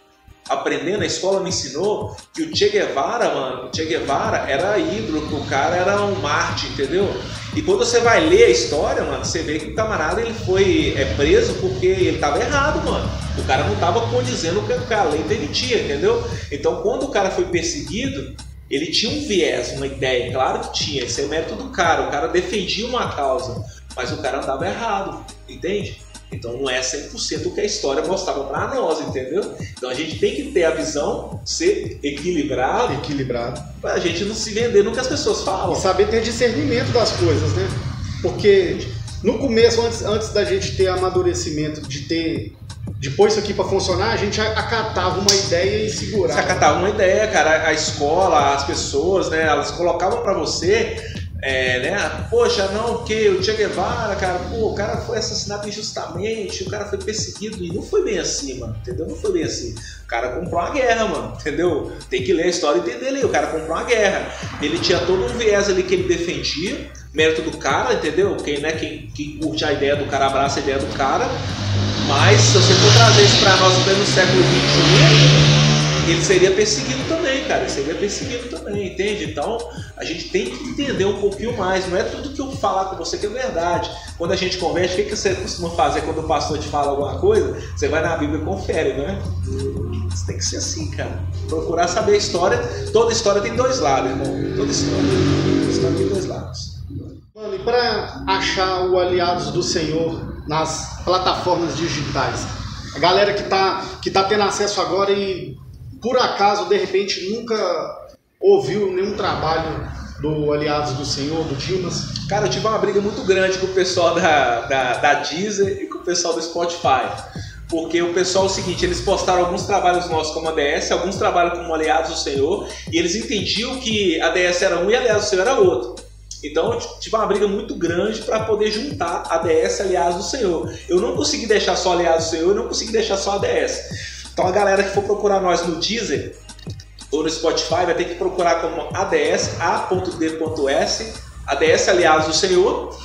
aprendendo, a escola me ensinou que o Che Guevara, mano, o Che Guevara era ídolo, o cara era um Marte, entendeu? E quando você vai ler a história, mano, você vê que o camarada ele foi é, preso porque ele tava errado, mano. O cara não tava condizendo o que a lei permitia, entendeu? Então quando o cara foi perseguido, ele tinha um viés, uma ideia, claro que tinha, esse é o mérito do cara, o cara defendia uma causa, mas o cara andava errado, entende? Então não é 100% o que a história mostrava para nós, entendeu? Então a gente tem que ter a visão, ser equilibrado. Equilibrado. Pra gente não se vender no que as pessoas falam. E saber ter discernimento das coisas, né? Porque no começo, antes, antes da gente ter amadurecimento, de ter de pôr isso aqui para funcionar, a gente acatava uma ideia e segurava. Você acatava uma ideia, cara. A escola, as pessoas, né? Elas colocavam para você é, né? Poxa, não, porque o Che Guevara, cara, pô, o cara foi assassinado injustamente, o cara foi perseguido, e não foi bem assim, mano, entendeu? Não foi bem assim. O cara comprou uma guerra, mano, entendeu? Tem que ler a história e entender ali. O cara comprou uma guerra. Ele tinha todo um viés ali que ele defendia, mérito do cara, entendeu? Quem, né, quem, quem curte a ideia do cara abraça a ideia do cara. Mas se você for trazer isso pra nós no século XXI, ele seria perseguido também cara, você vai perseguido também, entende? Então a gente tem que entender um pouquinho mais. Não é tudo que eu falar com você que é verdade. Quando a gente conversa, o que, que você costuma fazer quando o pastor te fala alguma coisa? Você vai na Bíblia e confere, não é? Isso tem que ser assim, cara. Procurar saber a história. Toda história tem dois lados, irmão. Toda história. História tem dois lados. Mano, e para achar o Aliados do Senhor nas plataformas digitais? A galera que tá, que tá tendo acesso agora e por acaso, de repente, nunca ouviu nenhum trabalho do Aliados do Senhor, do Dimas? Cara, eu tive uma briga muito grande com o pessoal da, da, da Deezer e com o pessoal do Spotify. Porque o pessoal é o seguinte, eles postaram alguns trabalhos nossos como ADS, alguns trabalhos como Aliados do Senhor, e eles entendiam que ADS era um e Aliados do Senhor era outro. Então eu tive uma briga muito grande para poder juntar ADS e Aliados do Senhor. Eu não consegui deixar só Aliados do Senhor, eu não consegui deixar só ADS. Então a galera que for procurar nós no Deezer ou no Spotify vai ter que procurar como ADS, A.D.S, ADS Aliados do Senhor.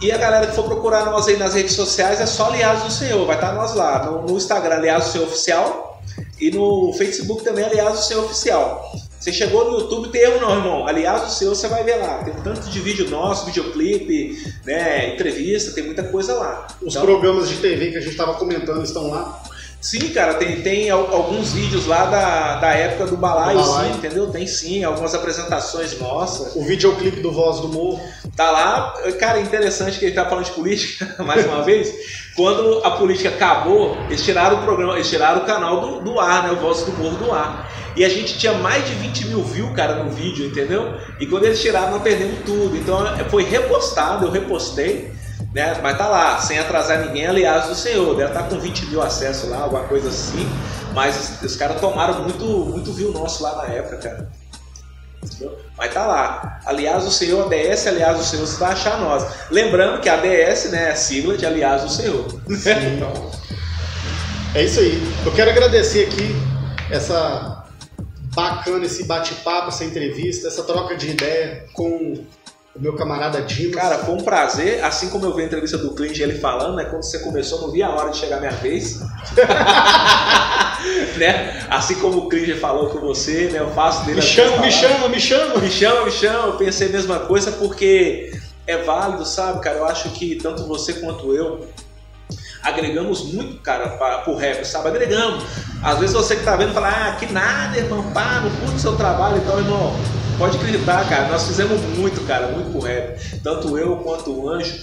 E a galera que for procurar nós aí nas redes sociais é só Aliados do Senhor, vai estar nós lá. No, no Instagram, Aliados do Senhor Oficial. E no Facebook também, Aliados do Senhor Oficial. Você chegou no YouTube, tem erro não, irmão. Aliás, o seu você vai ver lá. Tem tanto de vídeo nosso, videoclipe, né, entrevista, tem muita coisa lá. Os então, programas de TV que a gente estava comentando estão lá. Sim, cara, tem, tem alguns vídeos lá da, da época do balaio, sim, entendeu? Tem sim, algumas apresentações nossas. O videoclipe do Voz do Morro. Tá lá, cara, interessante que ele tá falando de política, mais uma vez. Quando a política acabou, eles tiraram o programa, eles tiraram o canal do, do ar, né? O Voz do Morro do ar. E a gente tinha mais de 20 mil views, cara, no vídeo, entendeu? E quando eles tiraram, nós perdemos tudo. Então foi repostado, eu repostei né? Mas tá lá, sem atrasar ninguém, aliás, do Senhor. Deve estar tá com 20 mil acessos lá, alguma coisa assim. Mas os, caras tomaram muito, muito view nosso lá na época, cara. Mas tá lá. Aliás, o Senhor, ADS, aliás, o Senhor, você vai achar nós. Lembrando que ADS, né, é sigla de aliás, o Senhor. Então, é isso aí. Eu quero agradecer aqui essa bacana, esse bate-papo, essa entrevista, essa troca de ideia com o meu camarada Dimas. Cara, foi um prazer. Assim como eu vi a entrevista do Clint ele falando, né? Quando você começou, não vi a hora de chegar a minha vez. né? Assim como o Clint falou com você, né? Eu faço dele. Me chama, me chama, me chama. Me chama, me chama. Eu pensei a mesma coisa porque é válido, sabe, cara? Eu acho que tanto você quanto eu agregamos muito, cara, para o rap, sabe? Agregamos. Às vezes você que tá vendo fala, ah, que nada, irmão, pá, não curto seu trabalho, então, irmão Pode acreditar, cara, nós fizemos muito, cara, muito pro rap. Tanto eu quanto o Anjo.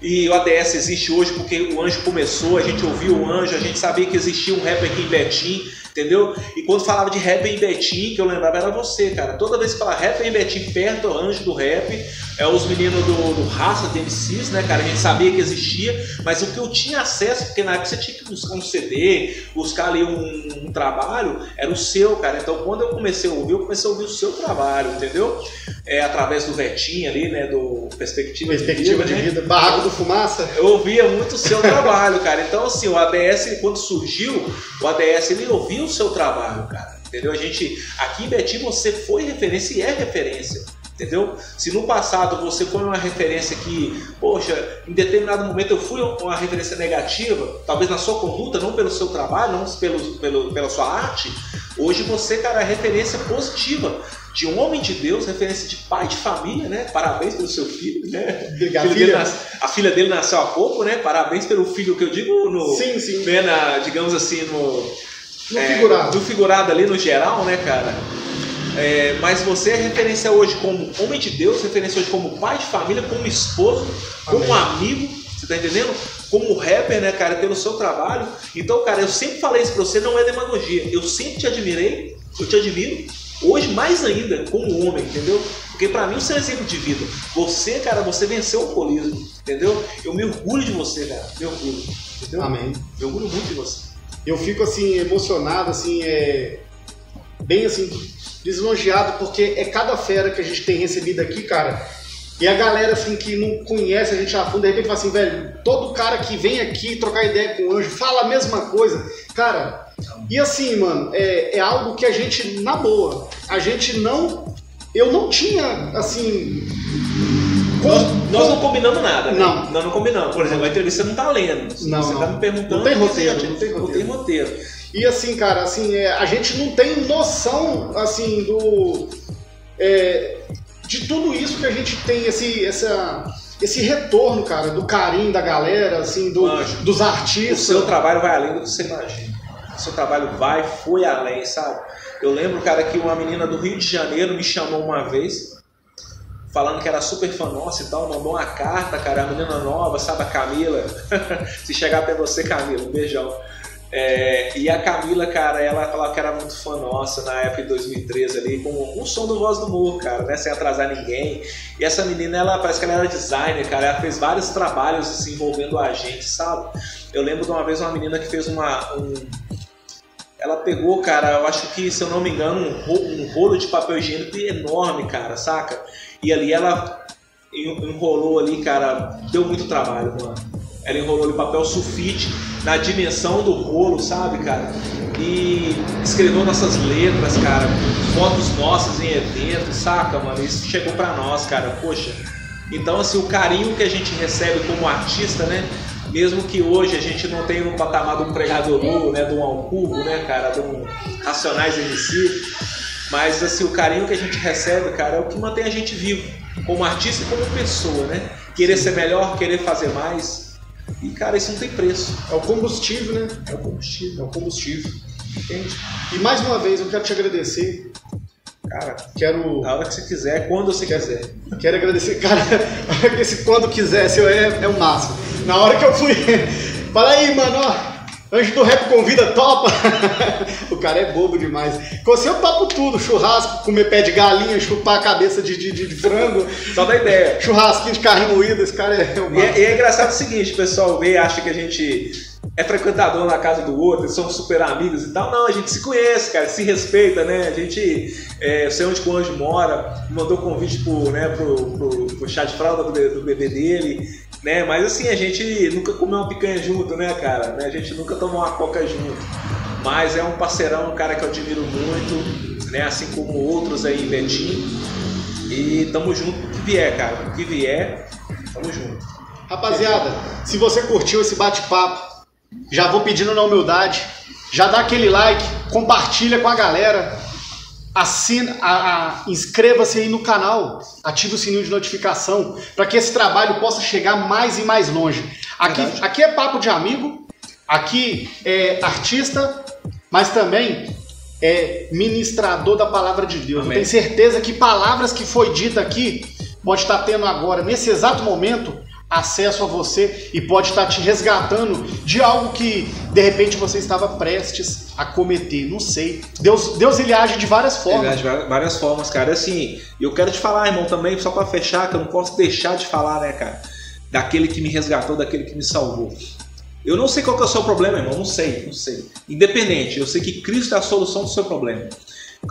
E o ADS existe hoje porque o Anjo começou, a gente ouviu o Anjo, a gente sabia que existia um rap aqui em Betim entendeu? E quando falava de rap em Betim, que eu lembrava era você, cara. Toda vez que fala rap em Betim, perto, anjo do rap, é os meninos do, do Raça, de MCs, né, cara? A gente sabia que existia, mas o que eu tinha acesso, porque na época você tinha que buscar um CD, buscar ali um, um trabalho, era o seu, cara. Então quando eu comecei a ouvir, eu comecei a ouvir o seu trabalho, entendeu? É, através do Vetinho ali, né, do Perspectiva, Perspectiva de Vida, de vida. Né? Barraco do Fumaça. Eu ouvia muito o seu trabalho, cara. Então assim, o ADS, quando surgiu, o ADS ele ouvia o seu trabalho, cara. Entendeu? A gente, aqui em Betim, você foi referência e é referência. Entendeu? Se no passado você foi uma referência que, poxa, em determinado momento eu fui uma referência negativa, talvez na sua conduta, não pelo seu trabalho, não pelo, pelo, pela sua arte, hoje você, cara, é referência positiva de um homem de Deus, referência de pai de família, né? Parabéns pelo seu filho, né? Obrigado, filho filha. a filha dele nasceu há pouco, né? Parabéns pelo filho que eu digo no. Sim, sim. Né, na, digamos assim, no. No é, figurado. No figurado ali no geral, né, cara? É, mas você é referência hoje como homem de Deus, referência hoje como pai de família, como esposo, como Amém. amigo, você tá entendendo? Como rapper, né, cara, pelo seu trabalho. Então, cara, eu sempre falei isso pra você, não é demagogia. Eu sempre te admirei, eu te admiro. Hoje, mais ainda, como homem, entendeu? Porque para mim você é um exemplo de vida. Você, cara, você venceu o alcoolismo, entendeu? Eu me orgulho de você, cara. Me orgulho. Entendeu? Amém. Me orgulho muito de você. Eu fico assim, emocionado, assim, é. Bem assim, lisonjeado, porque é cada fera que a gente tem recebido aqui, cara. E a galera assim que não conhece a gente a fundo, de repente fala assim, velho, todo cara que vem aqui trocar ideia com o anjo fala a mesma coisa. Cara, e assim, mano, é, é algo que a gente, na boa, a gente não. Eu não tinha, assim. Nós, nós não combinamos nada. Né? Não. Nós não combinamos. Por exemplo, a entrevista não tá lendo. Não, você não. tá me perguntando. Não tem roteiro, não tem roteiro. Não tem roteiro. E assim, cara, assim, é, a gente não tem noção, assim, do. É, de tudo isso que a gente tem, esse, essa, esse retorno, cara, do carinho da galera, assim, do, dos artistas. O seu trabalho vai além do que você imagina. O seu trabalho vai, foi além, sabe? Eu lembro, cara, que uma menina do Rio de Janeiro me chamou uma vez, falando que era super fã nossa e tal, mandou uma carta, cara, a menina nova, sabe, a Camila. Se chegar até você, Camila, um beijão. É, e a Camila, cara, ela falava que era muito fã nossa na época de 2013 ali, com o som do Voz do Morro, cara, né? Sem atrasar ninguém. E essa menina, ela parece que ela era designer, cara, ela fez vários trabalhos assim, envolvendo a gente, sabe? Eu lembro de uma vez uma menina que fez uma. Um... Ela pegou, cara, eu acho que, se eu não me engano, um rolo, um rolo de papel higiênico enorme, cara, saca? E ali ela enrolou ali, cara, deu muito trabalho, mano ela enrolou de papel sulfite na dimensão do rolo, sabe, cara? E escreveu nossas letras, cara, fotos nossas em eventos, saca, mano? Isso chegou pra nós, cara, poxa. Então, assim, o carinho que a gente recebe como artista, né? Mesmo que hoje a gente não tenha um patamar de um pregador né? De um Alcubo, né, cara? De um Racionais MC. Mas, assim, o carinho que a gente recebe, cara, é o que mantém a gente vivo. Como artista e como pessoa, né? Querer ser melhor, querer fazer mais. E, cara, isso não tem preço. É o combustível, né? É o combustível. É o combustível. Entende? E mais uma vez, eu quero te agradecer. Cara, quero. Na hora que você quiser, quando você quiser. Quero agradecer, cara. Esse quando quiser, seu é, é o máximo. Na hora que eu fui. Fala aí, mano, ó. Anjo do Rap convida, topa! o cara é bobo demais. Com você eu topo tudo: churrasco, comer pé de galinha, chupar a cabeça de, de, de frango. Só da ideia. Churrasquinho de carne moída, esse cara é. E é, e é engraçado o seguinte: o pessoal vê acha que a gente é frequentador na casa do outro, somos super amigos e tal. Não, a gente se conhece, cara, se respeita, né? A gente, é, eu sei onde o Anjo mora, mandou convite pro, né, pro, pro, pro chá de fralda do, do bebê dele né? Mas assim, a gente nunca comeu uma picanha junto, né, cara? A gente nunca tomou uma coca junto. Mas é um parceirão, um cara que eu admiro muito, né? Assim como outros aí Betim. E tamo junto pro que vier, cara. O que vier, tamo junto. Rapaziada, se você curtiu esse bate-papo, já vou pedindo na humildade, já dá aquele like, compartilha com a galera assina, inscreva-se aí no canal, ative o sininho de notificação para que esse trabalho possa chegar mais e mais longe. Aqui, aqui é papo de amigo, aqui é artista, mas também é ministrador da palavra de Deus. Amém. Eu tenho certeza que palavras que foi dita aqui pode estar tendo agora, nesse exato momento, acesso a você e pode estar te resgatando de algo que de repente você estava prestes a cometer. Não sei. Deus, Deus ele age de várias formas. Ele age de várias formas, cara. Assim, eu quero te falar, irmão, também, só para fechar, que eu não posso deixar de falar, né, cara, daquele que me resgatou, daquele que me salvou. Eu não sei qual que é o seu problema, irmão, não sei, não sei. Independente, eu sei que Cristo é a solução do seu problema.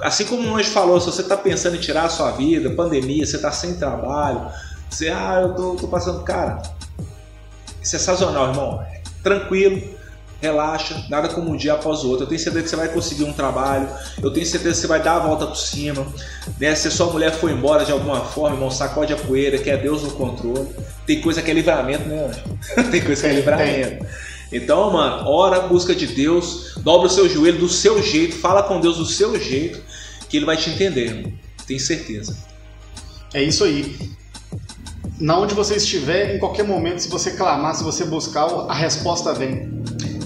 Assim como o anjo falou, se você está pensando em tirar a sua vida, pandemia, você está sem trabalho, você, ah, eu tô, tô passando. Cara, isso é sazonal, irmão. Tranquilo, relaxa, nada como um dia após o outro. Eu tenho certeza que você vai conseguir um trabalho, eu tenho certeza que você vai dar a volta por cima. Né? Se a sua mulher foi embora de alguma forma, irmão, sacode a poeira, que é Deus no controle. Tem coisa que é livramento, né? Tem coisa que é livramento. Então, mano, ora, busca de Deus, dobra o seu joelho do seu jeito, fala com Deus do seu jeito, que Ele vai te entender, irmão. Tenho certeza. É isso aí na onde você estiver, em qualquer momento, se você clamar, se você buscar, a resposta vem.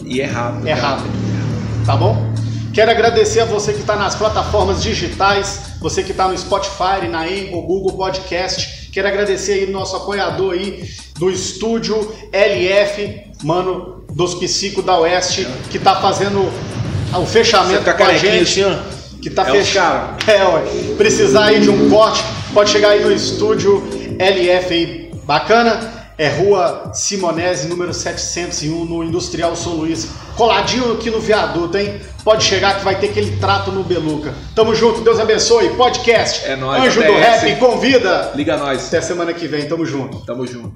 E é rápido. É rápido. Tá bom? Quero agradecer a você que está nas plataformas digitais, você que está no Spotify, na Apple, Google Podcast. Quero agradecer aí nosso apoiador aí do estúdio LF, mano, dos Psico da Oeste, que está fazendo o fechamento tá com a gente. Assim, que tá é fechado. É, ué. Precisar aí de um corte, pode chegar aí no estúdio LF aí, bacana? É Rua Simonese, número 701, no Industrial São Luís. Coladinho aqui no viaduto, hein? Pode chegar que vai ter aquele trato no Beluca. Tamo junto, Deus abençoe. Podcast é nóis, Anjo do Rap, convida. Liga nós. Até semana que vem, tamo junto. Tamo junto.